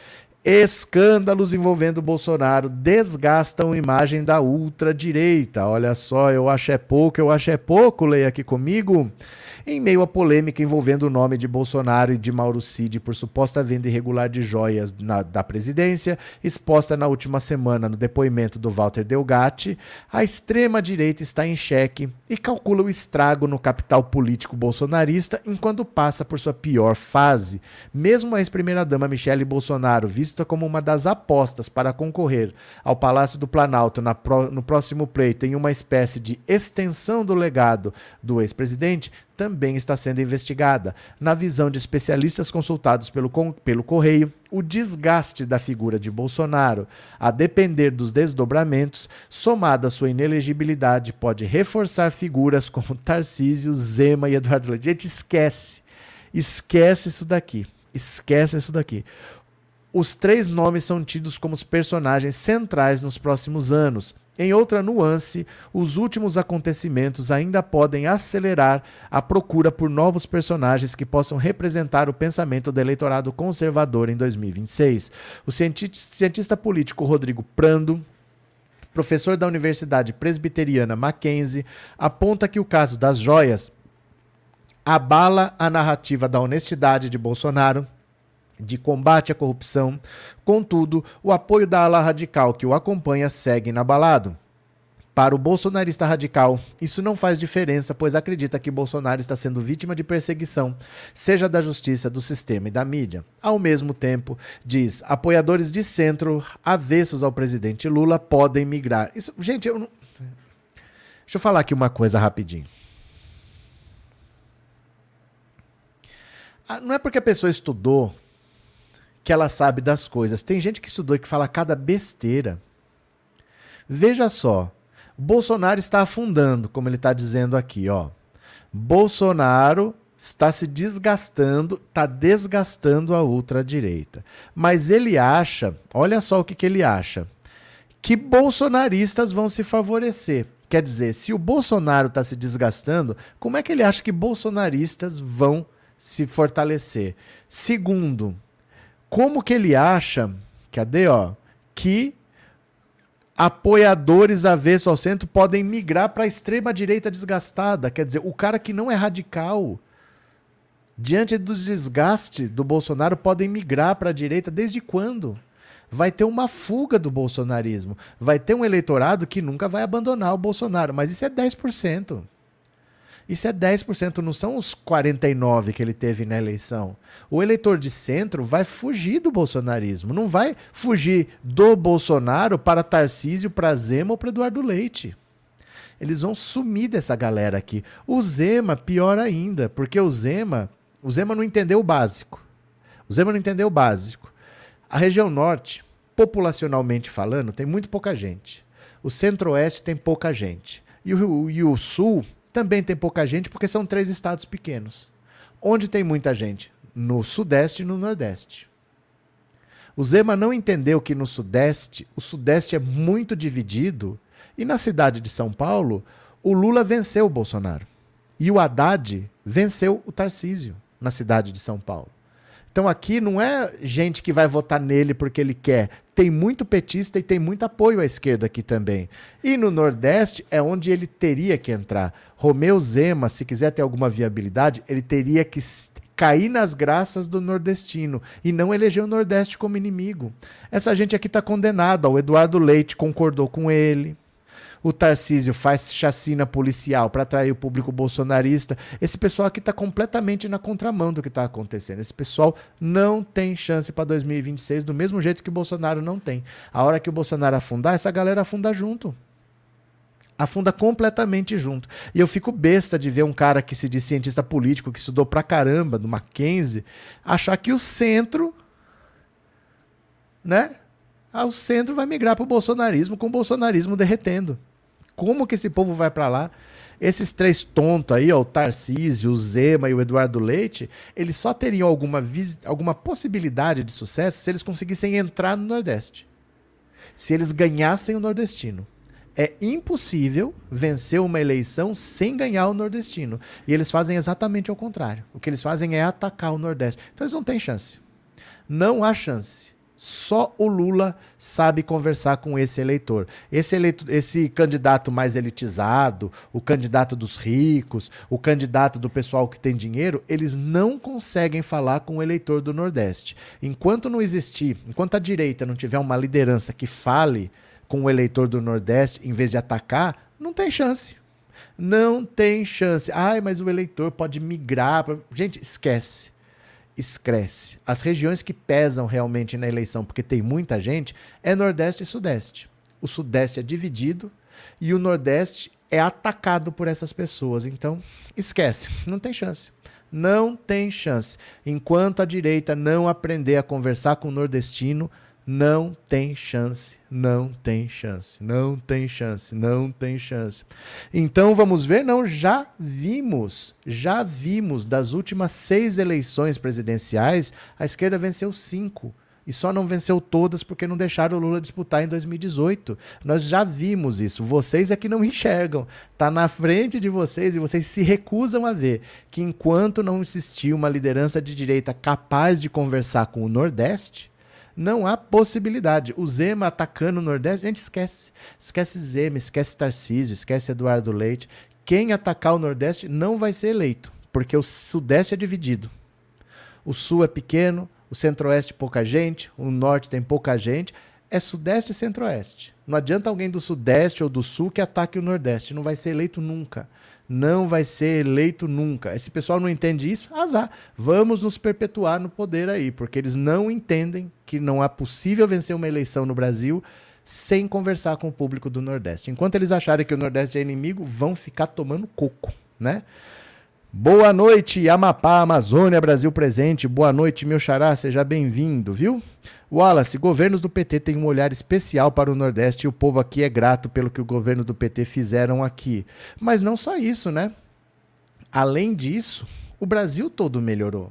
Escândalos envolvendo Bolsonaro desgastam a imagem da ultradireita. Olha só, eu acho é pouco, eu acho é pouco, leia aqui comigo. Em meio à polêmica envolvendo o nome de Bolsonaro e de Mauro Cid por suposta venda irregular de joias na, da presidência, exposta na última semana no depoimento do Walter Delgatti, a extrema-direita está em xeque e calcula o estrago no capital político bolsonarista enquanto passa por sua pior fase. Mesmo a ex-primeira-dama Michele Bolsonaro, vista como uma das apostas para concorrer ao Palácio do Planalto pro, no próximo pleito em uma espécie de extensão do legado do ex-presidente, também está sendo investigada. Na visão de especialistas consultados pelo, pelo Correio, o desgaste da figura de Bolsonaro, a depender dos desdobramentos, somada à sua inelegibilidade, pode reforçar figuras como Tarcísio, Zema e Eduardo Leite. Gente, esquece. Esquece isso daqui. Esquece isso daqui. Os três nomes são tidos como os personagens centrais nos próximos anos em outra nuance, os últimos acontecimentos ainda podem acelerar a procura por novos personagens que possam representar o pensamento do eleitorado conservador em 2026. O cientista político Rodrigo Prando, professor da Universidade Presbiteriana Mackenzie, aponta que o caso das joias abala a narrativa da honestidade de Bolsonaro de combate à corrupção. Contudo, o apoio da ala radical que o acompanha segue inabalado. Para o bolsonarista radical, isso não faz diferença, pois acredita que Bolsonaro está sendo vítima de perseguição, seja da justiça, do sistema e da mídia. Ao mesmo tempo, diz, apoiadores de centro avessos ao presidente Lula podem migrar. Isso, gente, eu não... Deixa eu falar aqui uma coisa rapidinho. Ah, não é porque a pessoa estudou que ela sabe das coisas. Tem gente que estudou e que fala cada besteira. Veja só, Bolsonaro está afundando, como ele está dizendo aqui, ó. Bolsonaro está se desgastando, está desgastando a ultradireita. Mas ele acha, olha só o que, que ele acha, que bolsonaristas vão se favorecer. Quer dizer, se o Bolsonaro está se desgastando, como é que ele acha que bolsonaristas vão se fortalecer? Segundo, como que ele acha, cadê, ó, que apoiadores avessos ao centro podem migrar para a extrema direita desgastada, quer dizer, o cara que não é radical, diante do desgaste do Bolsonaro, podem migrar para a direita desde quando? Vai ter uma fuga do bolsonarismo. Vai ter um eleitorado que nunca vai abandonar o Bolsonaro, mas isso é 10%. Isso é 10%, não são os 49% que ele teve na eleição. O eleitor de centro vai fugir do bolsonarismo, não vai fugir do Bolsonaro para Tarcísio, para Zema ou para Eduardo Leite. Eles vão sumir dessa galera aqui. O Zema, pior ainda, porque o Zema, o Zema não entendeu o básico. O Zema não entendeu o básico. A região norte, populacionalmente falando, tem muito pouca gente. O centro-oeste tem pouca gente. E o, e o sul também tem pouca gente porque são três estados pequenos. Onde tem muita gente? no Sudeste e no Nordeste. O Zema não entendeu que no Sudeste, o Sudeste é muito dividido e na cidade de São Paulo, o Lula venceu o Bolsonaro. E o Haddad venceu o Tarcísio na cidade de São Paulo. Então aqui não é gente que vai votar nele porque ele quer. Tem muito petista e tem muito apoio à esquerda aqui também. E no Nordeste é onde ele teria que entrar. Romeu Zema, se quiser ter alguma viabilidade, ele teria que cair nas graças do nordestino e não eleger o Nordeste como inimigo. Essa gente aqui está condenada. O Eduardo Leite concordou com ele o Tarcísio faz chacina policial para atrair o público bolsonarista. Esse pessoal aqui está completamente na contramão do que está acontecendo. Esse pessoal não tem chance para 2026, do mesmo jeito que o Bolsonaro não tem. A hora que o Bolsonaro afundar, essa galera afunda junto afunda completamente junto. E eu fico besta de ver um cara que se diz cientista político, que estudou pra caramba no Mackenzie, achar que o centro, né? O centro vai migrar para o bolsonarismo, com o bolsonarismo derretendo. Como que esse povo vai para lá? Esses três tontos aí, ó, o Tarcísio, o Zema e o Eduardo Leite, eles só teriam alguma, alguma possibilidade de sucesso se eles conseguissem entrar no Nordeste. Se eles ganhassem o nordestino. É impossível vencer uma eleição sem ganhar o nordestino. E eles fazem exatamente ao contrário. O que eles fazem é atacar o Nordeste. Então eles não têm chance. Não há chance. Só o Lula sabe conversar com esse eleitor. Esse, eleitor, esse candidato mais elitizado, o candidato dos ricos, o candidato do pessoal que tem dinheiro, eles não conseguem falar com o eleitor do Nordeste. Enquanto não existir, enquanto a direita não tiver uma liderança que fale com o eleitor do Nordeste em vez de atacar, não tem chance. Não tem chance. Ai, mas o eleitor pode migrar. Gente, esquece escrece. As regiões que pesam realmente na eleição, porque tem muita gente, é Nordeste e Sudeste. O Sudeste é dividido e o Nordeste é atacado por essas pessoas. Então, esquece, não tem chance. Não tem chance. Enquanto a direita não aprender a conversar com o nordestino, não tem chance, não tem chance, não tem chance, não tem chance. Então vamos ver? Não, já vimos, já vimos das últimas seis eleições presidenciais, a esquerda venceu cinco. E só não venceu todas porque não deixaram o Lula disputar em 2018. Nós já vimos isso. Vocês é que não enxergam. Está na frente de vocês e vocês se recusam a ver que enquanto não existir uma liderança de direita capaz de conversar com o Nordeste, não há possibilidade. O Zema atacando o Nordeste, a gente esquece. Esquece Zema, esquece Tarcísio, esquece Eduardo Leite. Quem atacar o Nordeste não vai ser eleito, porque o Sudeste é dividido. O Sul é pequeno, o Centro-Oeste pouca gente, o Norte tem pouca gente. É Sudeste e Centro-Oeste. Não adianta alguém do Sudeste ou do Sul que ataque o Nordeste. Não vai ser eleito nunca não vai ser eleito nunca. Esse pessoal não entende isso? Azar. Vamos nos perpetuar no poder aí, porque eles não entendem que não é possível vencer uma eleição no Brasil sem conversar com o público do Nordeste. Enquanto eles acharem que o Nordeste é inimigo, vão ficar tomando coco, né? Boa noite, Amapá, Amazônia, Brasil presente. Boa noite, meu xará, seja bem-vindo, viu? Wallace, governos do PT têm um olhar especial para o Nordeste e o povo aqui é grato pelo que o governo do PT fizeram aqui. Mas não só isso, né? Além disso, o Brasil todo melhorou.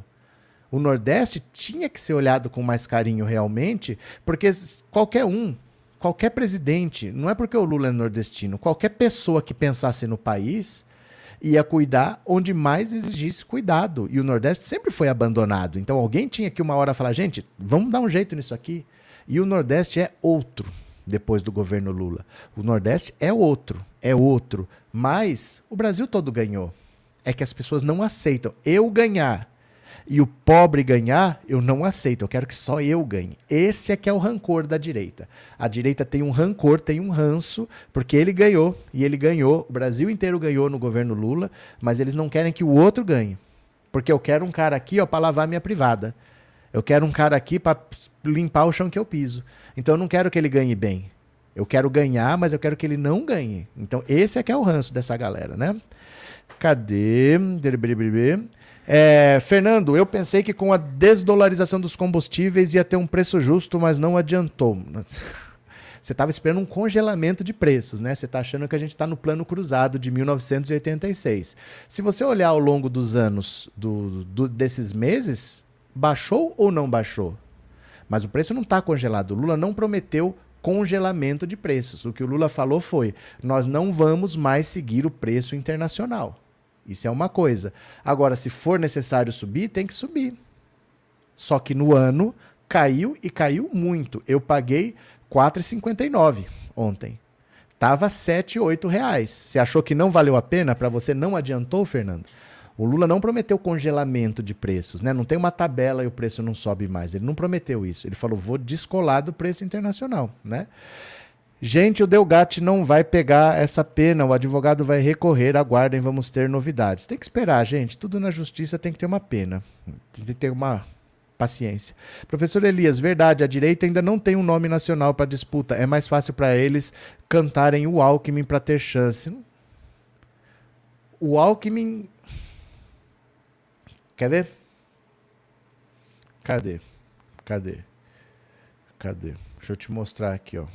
O Nordeste tinha que ser olhado com mais carinho realmente, porque qualquer um, qualquer presidente, não é porque o Lula é nordestino, qualquer pessoa que pensasse no país ia cuidar onde mais exigisse cuidado. E o Nordeste sempre foi abandonado. Então alguém tinha que uma hora falar, gente, vamos dar um jeito nisso aqui. E o Nordeste é outro depois do governo Lula. O Nordeste é outro, é outro. Mas o Brasil todo ganhou. É que as pessoas não aceitam. Eu ganhar e o pobre ganhar, eu não aceito, eu quero que só eu ganhe. Esse é que é o rancor da direita. A direita tem um rancor, tem um ranço, porque ele ganhou, e ele ganhou, o Brasil inteiro ganhou no governo Lula, mas eles não querem que o outro ganhe. Porque eu quero um cara aqui, ó, para lavar minha privada. Eu quero um cara aqui para limpar o chão que eu piso. Então eu não quero que ele ganhe bem. Eu quero ganhar, mas eu quero que ele não ganhe. Então esse é que é o ranço dessa galera, né? Cadê? É, Fernando, eu pensei que com a desdolarização dos combustíveis ia ter um preço justo, mas não adiantou. Você estava esperando um congelamento de preços, né? Você está achando que a gente está no plano cruzado de 1986. Se você olhar ao longo dos anos do, do, desses meses, Baixou ou não baixou? Mas o preço não está congelado. O Lula não prometeu congelamento de preços. O que o Lula falou foi: nós não vamos mais seguir o preço internacional. Isso é uma coisa. Agora, se for necessário subir, tem que subir. Só que no ano caiu e caiu muito. Eu paguei 4,59 ontem. Tava 7, 8 reais. Você achou que não valeu a pena para você? Não adiantou, Fernando? O Lula não prometeu congelamento de preços, né? Não tem uma tabela e o preço não sobe mais. Ele não prometeu isso. Ele falou, vou descolar do preço internacional, né? Gente, o Delgatti não vai pegar essa pena, o advogado vai recorrer, aguardem, vamos ter novidades. Tem que esperar, gente. Tudo na justiça tem que ter uma pena. Tem que ter uma paciência. Professor Elias, verdade, a direita ainda não tem um nome nacional para disputa. É mais fácil para eles cantarem o Alckmin para ter chance. O Alckmin Quer ver? Cadê? Cadê? Cadê? Deixa eu te mostrar aqui, ó.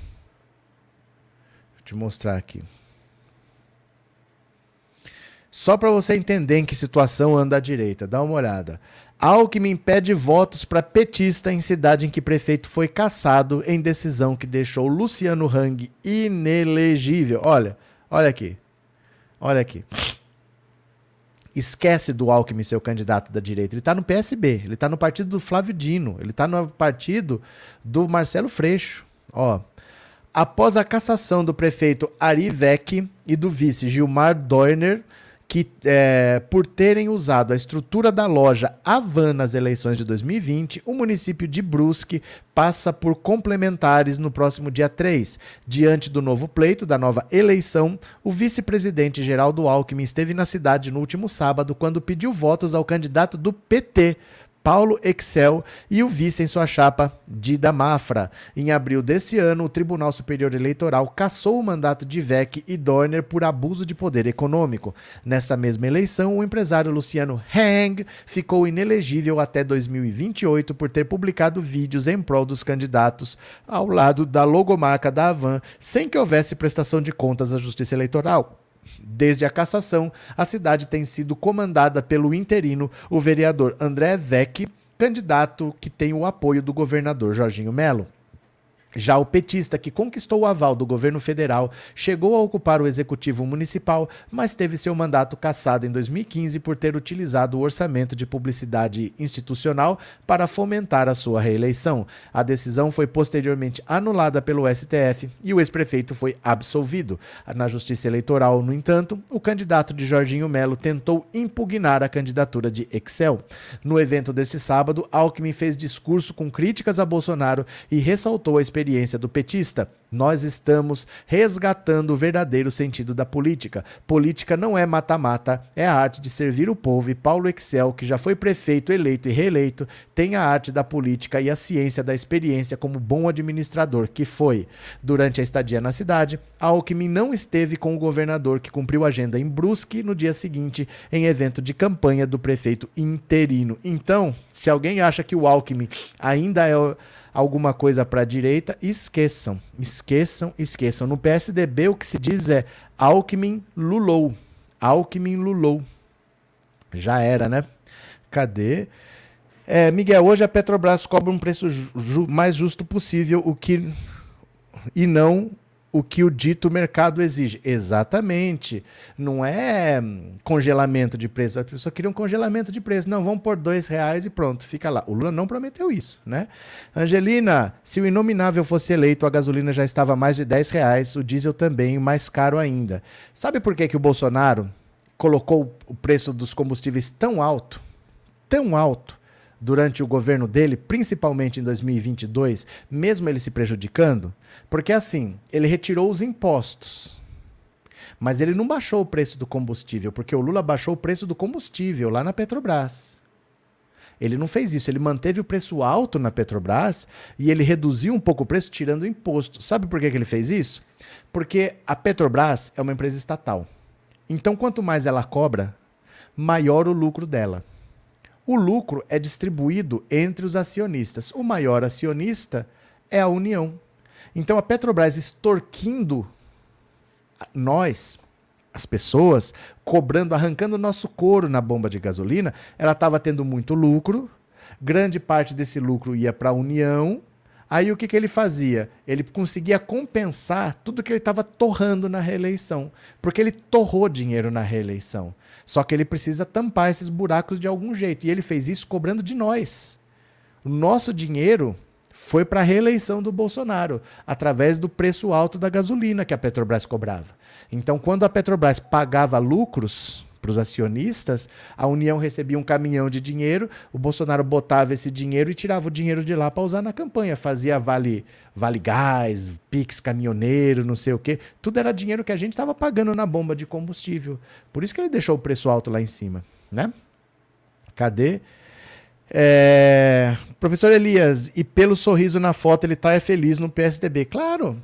Deixa mostrar aqui. Só para você entender em que situação anda a direita, dá uma olhada. Alckmin pede votos para petista em cidade em que prefeito foi caçado em decisão que deixou Luciano Hang inelegível. Olha, olha aqui. Olha aqui esquece do Alckmin ser o candidato da direita. Ele está no PSB, ele está no partido do Flávio Dino, ele está no partido do Marcelo Freixo. Ó, após a cassação do prefeito Ari Vec e do vice Gilmar Dorner, que, é, por terem usado a estrutura da loja Avan nas eleições de 2020, o município de Brusque passa por complementares no próximo dia 3. Diante do novo pleito, da nova eleição, o vice-presidente Geraldo Alckmin esteve na cidade no último sábado quando pediu votos ao candidato do PT, Paulo Excel e o vice em sua chapa, Dida Mafra. Em abril desse ano, o Tribunal Superior Eleitoral cassou o mandato de Vec e Dorner por abuso de poder econômico. Nessa mesma eleição, o empresário Luciano Hang ficou inelegível até 2028 por ter publicado vídeos em prol dos candidatos ao lado da logomarca da Avan, sem que houvesse prestação de contas à Justiça Eleitoral. Desde a cassação, a cidade tem sido comandada pelo interino, o vereador André Vec, candidato que tem o apoio do governador Jorginho Melo. Já o petista, que conquistou o aval do governo federal, chegou a ocupar o executivo municipal, mas teve seu mandato cassado em 2015 por ter utilizado o orçamento de publicidade institucional para fomentar a sua reeleição. A decisão foi posteriormente anulada pelo STF e o ex-prefeito foi absolvido. Na Justiça Eleitoral, no entanto, o candidato de Jorginho Melo tentou impugnar a candidatura de Excel. No evento desse sábado, Alckmin fez discurso com críticas a Bolsonaro e ressaltou a experiência experiência do petista, nós estamos resgatando o verdadeiro sentido da política. Política não é mata-mata, é a arte de servir o povo. E Paulo Excel, que já foi prefeito, eleito e reeleito, tem a arte da política e a ciência da experiência como bom administrador que foi. Durante a estadia na cidade, Alckmin não esteve com o governador que cumpriu agenda em Brusque no dia seguinte, em evento de campanha do prefeito interino. Então, se alguém acha que o Alckmin ainda é alguma coisa para a direita, esqueçam, esqueçam, esqueçam. No PSDB o que se diz é Alckmin lulou. Alckmin lulou. Já era, né? Cadê? É, Miguel, hoje a Petrobras cobra um preço ju mais justo possível, o que e não o que o dito mercado exige. Exatamente. Não é congelamento de preço. As pessoas queriam congelamento de preço. Não, vamos por dois reais e pronto, fica lá. O Lula não prometeu isso, né? Angelina, se o inominável fosse eleito, a gasolina já estava mais de 10 reais, o diesel também, mais caro ainda. Sabe por que, que o Bolsonaro colocou o preço dos combustíveis tão alto? Tão alto durante o governo dele, principalmente em 2022, mesmo ele se prejudicando? Porque assim, ele retirou os impostos. Mas ele não baixou o preço do combustível, porque o Lula baixou o preço do combustível lá na Petrobras. Ele não fez isso, ele manteve o preço alto na Petrobras e ele reduziu um pouco o preço tirando o imposto. Sabe por que, que ele fez isso? Porque a Petrobras é uma empresa estatal. Então, quanto mais ela cobra, maior o lucro dela. O lucro é distribuído entre os acionistas. O maior acionista é a União. Então a Petrobras extorquindo nós, as pessoas, cobrando, arrancando nosso couro na bomba de gasolina, ela estava tendo muito lucro, grande parte desse lucro ia para a União. Aí o que, que ele fazia? Ele conseguia compensar tudo que ele estava torrando na reeleição. Porque ele torrou dinheiro na reeleição. Só que ele precisa tampar esses buracos de algum jeito. E ele fez isso cobrando de nós. O nosso dinheiro foi para a reeleição do Bolsonaro, através do preço alto da gasolina que a Petrobras cobrava. Então, quando a Petrobras pagava lucros para os acionistas, a União recebia um caminhão de dinheiro, o Bolsonaro botava esse dinheiro e tirava o dinheiro de lá para usar na campanha. Fazia vale, vale gás, pix caminhoneiro, não sei o quê. Tudo era dinheiro que a gente estava pagando na bomba de combustível. Por isso que ele deixou o preço alto lá em cima, né? Cadê? É... Professor Elias, e pelo sorriso na foto, ele tá é feliz no PSDB. Claro,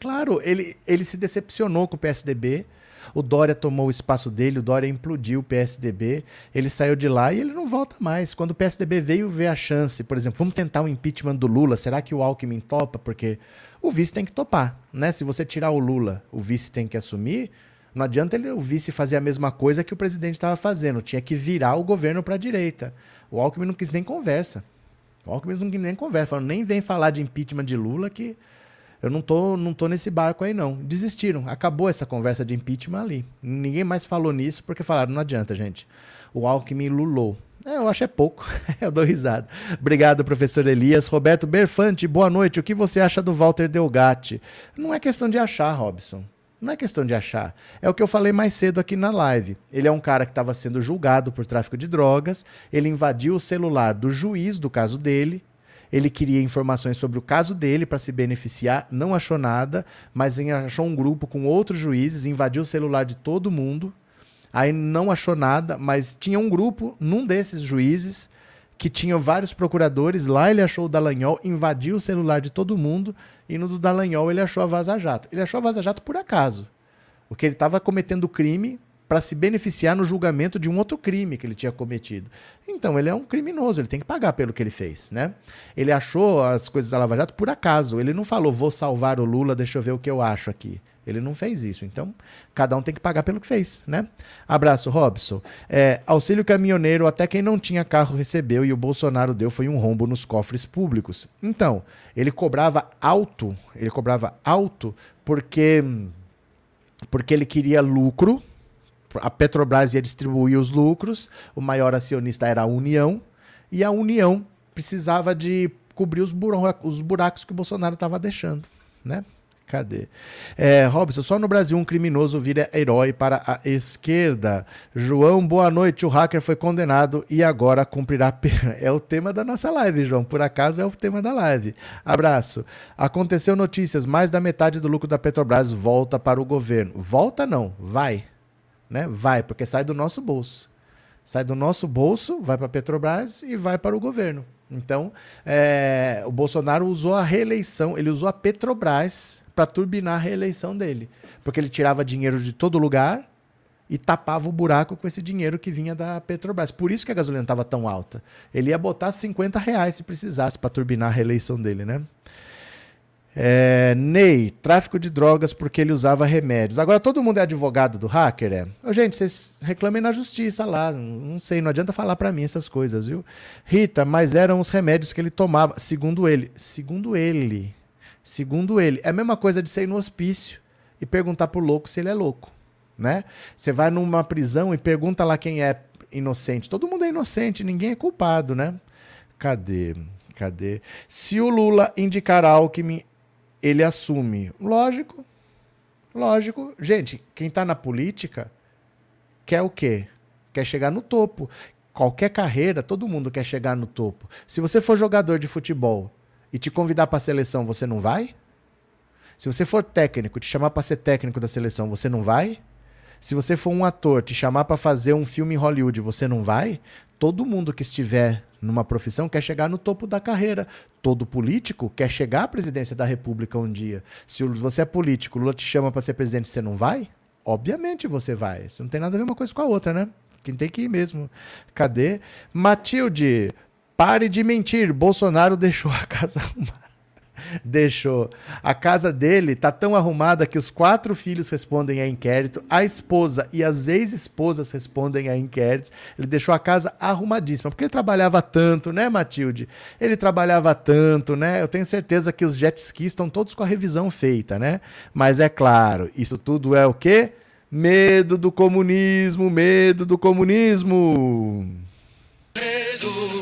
claro, ele, ele se decepcionou com o PSDB. O Dória tomou o espaço dele, o Dória implodiu o PSDB, ele saiu de lá e ele não volta mais. Quando o PSDB veio ver a chance, por exemplo, vamos tentar o um impeachment do Lula, será que o Alckmin topa? Porque o vice tem que topar, né? Se você tirar o Lula, o vice tem que assumir. Não adianta ele, o vice fazer a mesma coisa que o presidente estava fazendo, tinha que virar o governo para a direita. O Alckmin não quis nem conversa. O Alckmin não quis nem conversa. Falou, nem vem falar de impeachment de Lula que eu não tô, não tô nesse barco aí, não. Desistiram. Acabou essa conversa de impeachment ali. Ninguém mais falou nisso porque falaram, não adianta, gente. O Alckmin lulou. É, eu acho é pouco. eu dou risada. Obrigado, professor Elias. Roberto Berfante, boa noite. O que você acha do Walter Delgatti? Não é questão de achar, Robson. Não é questão de achar. É o que eu falei mais cedo aqui na live. Ele é um cara que estava sendo julgado por tráfico de drogas. Ele invadiu o celular do juiz do caso dele. Ele queria informações sobre o caso dele para se beneficiar. Não achou nada, mas achou um grupo com outros juízes, invadiu o celular de todo mundo. Aí não achou nada, mas tinha um grupo num desses juízes que tinha vários procuradores. Lá ele achou o Dallagnol, invadiu o celular de todo mundo e no do Dallagnol ele achou a Vaza Jato. Ele achou a Vaza Jato por acaso. Porque ele estava cometendo crime para se beneficiar no julgamento de um outro crime que ele tinha cometido. Então, ele é um criminoso, ele tem que pagar pelo que ele fez, né? Ele achou as coisas da Lava Jato por acaso. Ele não falou, vou salvar o Lula, deixa eu ver o que eu acho aqui. Ele não fez isso. Então, cada um tem que pagar pelo que fez, né? Abraço, Robson. É, auxílio caminhoneiro, até quem não tinha carro recebeu e o Bolsonaro deu foi um rombo nos cofres públicos. Então, ele cobrava alto, ele cobrava alto porque porque ele queria lucro. A Petrobras ia distribuir os lucros, o maior acionista era a União, e a União precisava de cobrir os buracos, os buracos que o Bolsonaro estava deixando, né? Cadê? É, Robson, só no Brasil um criminoso vira herói para a esquerda. João, boa noite. O hacker foi condenado e agora cumprirá pena. É o tema da nossa live, João. Por acaso é o tema da live. Abraço. Aconteceu notícias: mais da metade do lucro da Petrobras volta para o governo. Volta não, vai. Né? Vai, porque sai do nosso bolso. Sai do nosso bolso, vai para a Petrobras e vai para o governo. Então, é, o Bolsonaro usou a reeleição, ele usou a Petrobras para turbinar a reeleição dele. Porque ele tirava dinheiro de todo lugar e tapava o buraco com esse dinheiro que vinha da Petrobras. Por isso que a gasolina estava tão alta. Ele ia botar 50 reais se precisasse para turbinar a reeleição dele, né? É, Ney, tráfico de drogas porque ele usava remédios. Agora todo mundo é advogado do hacker, é? Ô, gente, vocês reclamem na justiça lá. Não sei, não adianta falar para mim essas coisas, viu? Rita, mas eram os remédios que ele tomava, segundo ele. Segundo ele. Segundo ele, é a mesma coisa de ser no hospício e perguntar pro louco se ele é louco, né? Você vai numa prisão e pergunta lá quem é inocente. Todo mundo é inocente, ninguém é culpado, né? Cadê? Cadê? Se o Lula indicar Alckmin, ele assume. Lógico. Lógico. Gente, quem tá na política quer o quê? Quer chegar no topo. Qualquer carreira, todo mundo quer chegar no topo. Se você for jogador de futebol e te convidar para a seleção, você não vai? Se você for técnico, te chamar para ser técnico da seleção, você não vai? Se você for um ator, te chamar para fazer um filme em Hollywood, você não vai? Todo mundo que estiver numa profissão quer chegar no topo da carreira. Todo político quer chegar à presidência da República um dia. Se você é político, Lula te chama para ser presidente, você não vai? Obviamente você vai. Isso não tem nada a ver uma coisa com a outra, né? Quem tem que ir mesmo. Cadê? Matilde, Pare de mentir. Bolsonaro deixou a casa arrumada. Deixou. A casa dele tá tão arrumada que os quatro filhos respondem a inquérito, a esposa e as ex-esposas respondem a inquéritos. Ele deixou a casa arrumadíssima, porque ele trabalhava tanto, né, Matilde? Ele trabalhava tanto, né? Eu tenho certeza que os jet skis estão todos com a revisão feita, né? Mas é claro, isso tudo é o quê? Medo do comunismo, medo do comunismo. Medo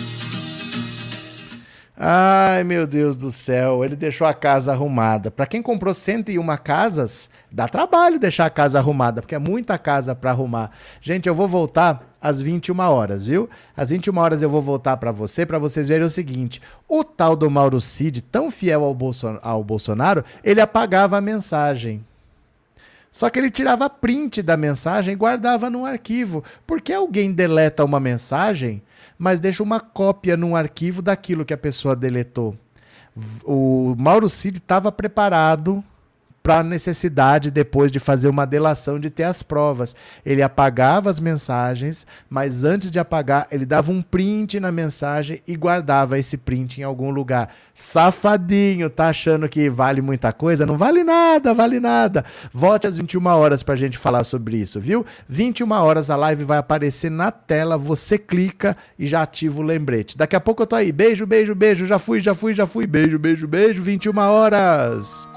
Ai, meu Deus do céu, ele deixou a casa arrumada. Para quem comprou 101 casas, dá trabalho deixar a casa arrumada, porque é muita casa para arrumar. Gente, eu vou voltar às 21 horas, viu? Às 21 horas eu vou voltar para você, para vocês verem o seguinte: o tal do Mauro Cid, tão fiel ao, Bolson ao Bolsonaro, ele apagava a mensagem. Só que ele tirava print da mensagem e guardava num arquivo. Por que alguém deleta uma mensagem mas deixa uma cópia num arquivo daquilo que a pessoa deletou. O Mauro Cid estava preparado para a necessidade depois de fazer uma delação de ter as provas. Ele apagava as mensagens, mas antes de apagar, ele dava um print na mensagem e guardava esse print em algum lugar. Safadinho, tá achando que vale muita coisa? Não vale nada, vale nada. Volte às 21 horas para a gente falar sobre isso, viu? 21 horas a live vai aparecer na tela, você clica e já ativa o lembrete. Daqui a pouco eu tô aí. Beijo, beijo, beijo. Já fui, já fui, já fui. Beijo, beijo, beijo. 21 horas.